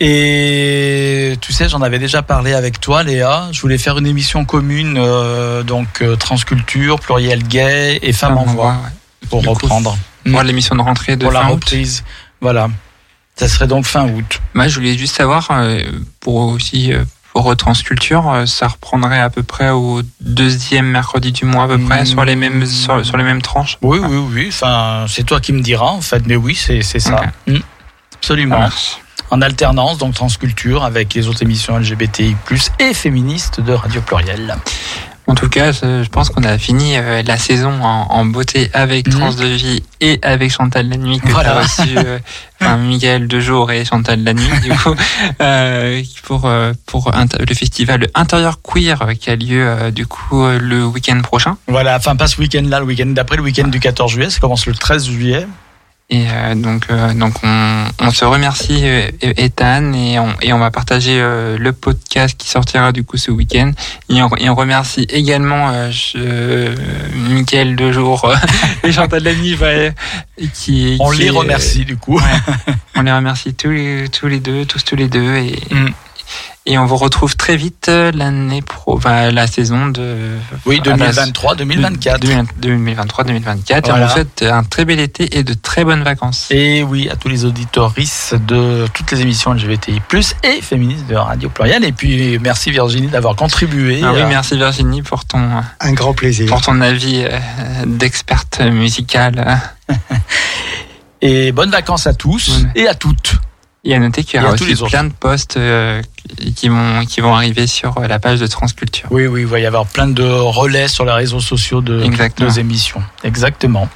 Et tu sais, j'en avais déjà parlé avec toi, Léa. Je voulais faire une émission commune, euh, donc euh, transculture, pluriel gay et femme en voix, pour Du coup, reprendre. Pour l'émission de rentrée de Pour la fin août. reprise. Voilà. Ça serait donc fin août. Moi, je voulais juste savoir, euh, pour aussi euh, pour Transculture, euh, ça reprendrait à peu près au deuxième mercredi du mois à peu près, sur les mêmes sur, sur les mêmes tranches. Oui, oui, oui. Enfin, c'est toi qui me diras, en fait. Mais oui, c'est ça. Hmm. Absolument. En alternance, donc transculture, avec les autres émissions LGBTI+, et féministes de Radio Pluriel. En tout cas, je pense qu'on a fini euh, la saison en, en beauté avec Trans de Vie et avec Chantal la nuit que Voilà. tu as reçu, euh, enfin, Miguel de jour et Chantal la nuit du coup euh, pour pour le festival Intérieur Queer qui a lieu euh, du coup le week-end prochain. Voilà, enfin pas ce week-end-là, le week-end d'après, le week-end du 14 juillet, ça commence le 13 juillet. Et euh, donc, euh, donc on, on se remercie euh, Ethan et on, et on va partager euh, le podcast qui sortira du coup ce week-end. Et on, et on remercie également euh, je, Mickaël de jour et Chantal Lamy bah, qui, On qui les remercie du coup. Ouais. on les remercie tous les, tous les deux, tous tous les deux et, Mm. Et on vous retrouve très vite euh, l'année pro, enfin, la saison de Oui, à la- 2023-2024. 2023-2024. Et on Voilà. vous souhaite un très bel été et de très bonnes vacances. Et oui, à tous les auditoristes de toutes les émissions LGBTI+, et féministes de Radio Pluriel. Et puis, merci Virginie d'avoir contribué. Ah oui, à- merci Virginie pour ton, Un grand plaisir. pour ton avis euh, d'experte musicale. Et bonnes vacances à tous et à toutes. Et à noter qu'il y aura aussi plein de posts euh, qui, vont, qui vont arriver sur euh, la page de Transculture. Oui, oui, il va y avoir plein de relais sur les réseaux sociaux de Exactement. nos émissions. Exactement.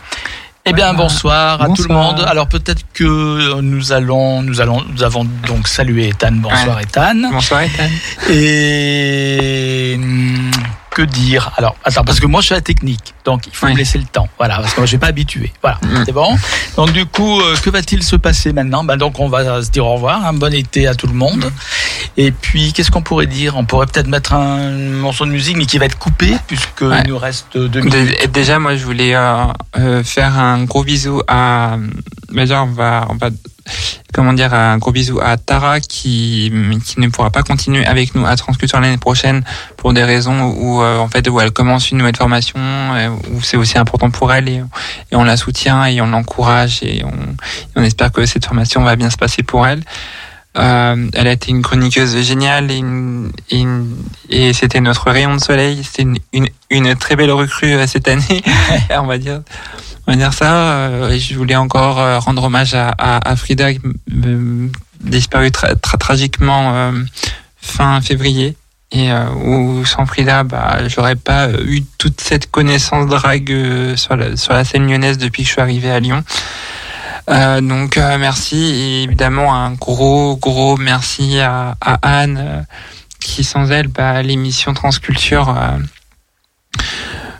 Eh bien, bonsoir à tout le monde. Alors peut-être que nous allons, nous allons, nous avons donc salué Ethan. Bonsoir Ouais. Ethan. Bonsoir Ethan. Et hum, que dire Alors, attends, parce que moi je suis à la technique, donc il faut me laisser le temps. Voilà, parce que moi je suis pas habitué. Voilà, Mm. c'est bon. Donc du coup, euh, que va-t-il se passer maintenant? Ben donc on va se dire au revoir, un bon été à tout le monde. Et puis qu'est-ce qu'on pourrait dire? On pourrait peut-être mettre un morceau de musique, mais qui va être coupé puisque Ouais. il nous reste deux minutes. Dé- Déjà, moi, je voulais euh, euh, faire un gros bisou à. bah, déjà, on va, on va, comment dire, un gros bisou à Tara qui, qui ne pourra pas continuer avec nous à Transculture l'année prochaine pour des raisons où, euh, en fait, où elle commence une nouvelle formation, euh, où c'est aussi important pour elle et, et on la soutient et on l'encourage et on, on espère que cette formation va bien se passer pour elle. Euh, elle a été une chroniqueuse géniale et, une- et, une- et c'était notre rayon de soleil. C'était une, une, une très belle recrue euh, cette année, on va dire. On va dire ça. euh, et je voulais encore euh, rendre hommage à, à, à Frida, disparue tra- tra- tragiquement euh, fin février. Et euh, où sans Frida, bah, j'aurais pas eu toute cette connaissance drague sur la, sur la scène lyonnaise depuis que je suis arrivé à Lyon. Euh, donc euh, merci et évidemment un gros gros merci à, à Anne euh, qui sans elle bah, l'émission Transculture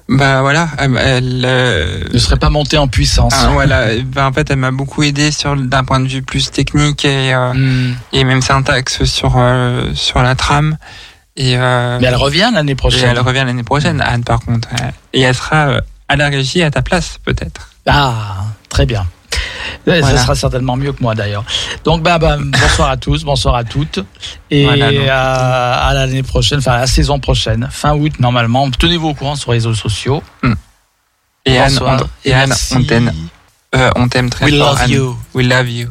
bah voilà elle, euh, Ne serait pas monté en puissance. ah, voilà bah, en fait elle m'a beaucoup aidé sur d'un point de vue plus technique et euh, Hmm. et même syntaxe sur euh, sur la trame et Mais elle revient l'année et prochaine. elle revient l'année prochaine Anne par contre et elle sera à la régie à ta place peut-être Ah, très bien. Voilà. Ça sera certainement mieux que moi d'ailleurs. Donc bah, bah, bonsoir à tous, bonsoir à toutes. Et Voilà, à, à l'année prochaine, enfin à la saison prochaine, fin août normalement. Tenez-vous au courant sur les réseaux sociaux. et Anne on, et Anne Merci. on t'aime euh, on t'aime très We fort love Anne. you. we love you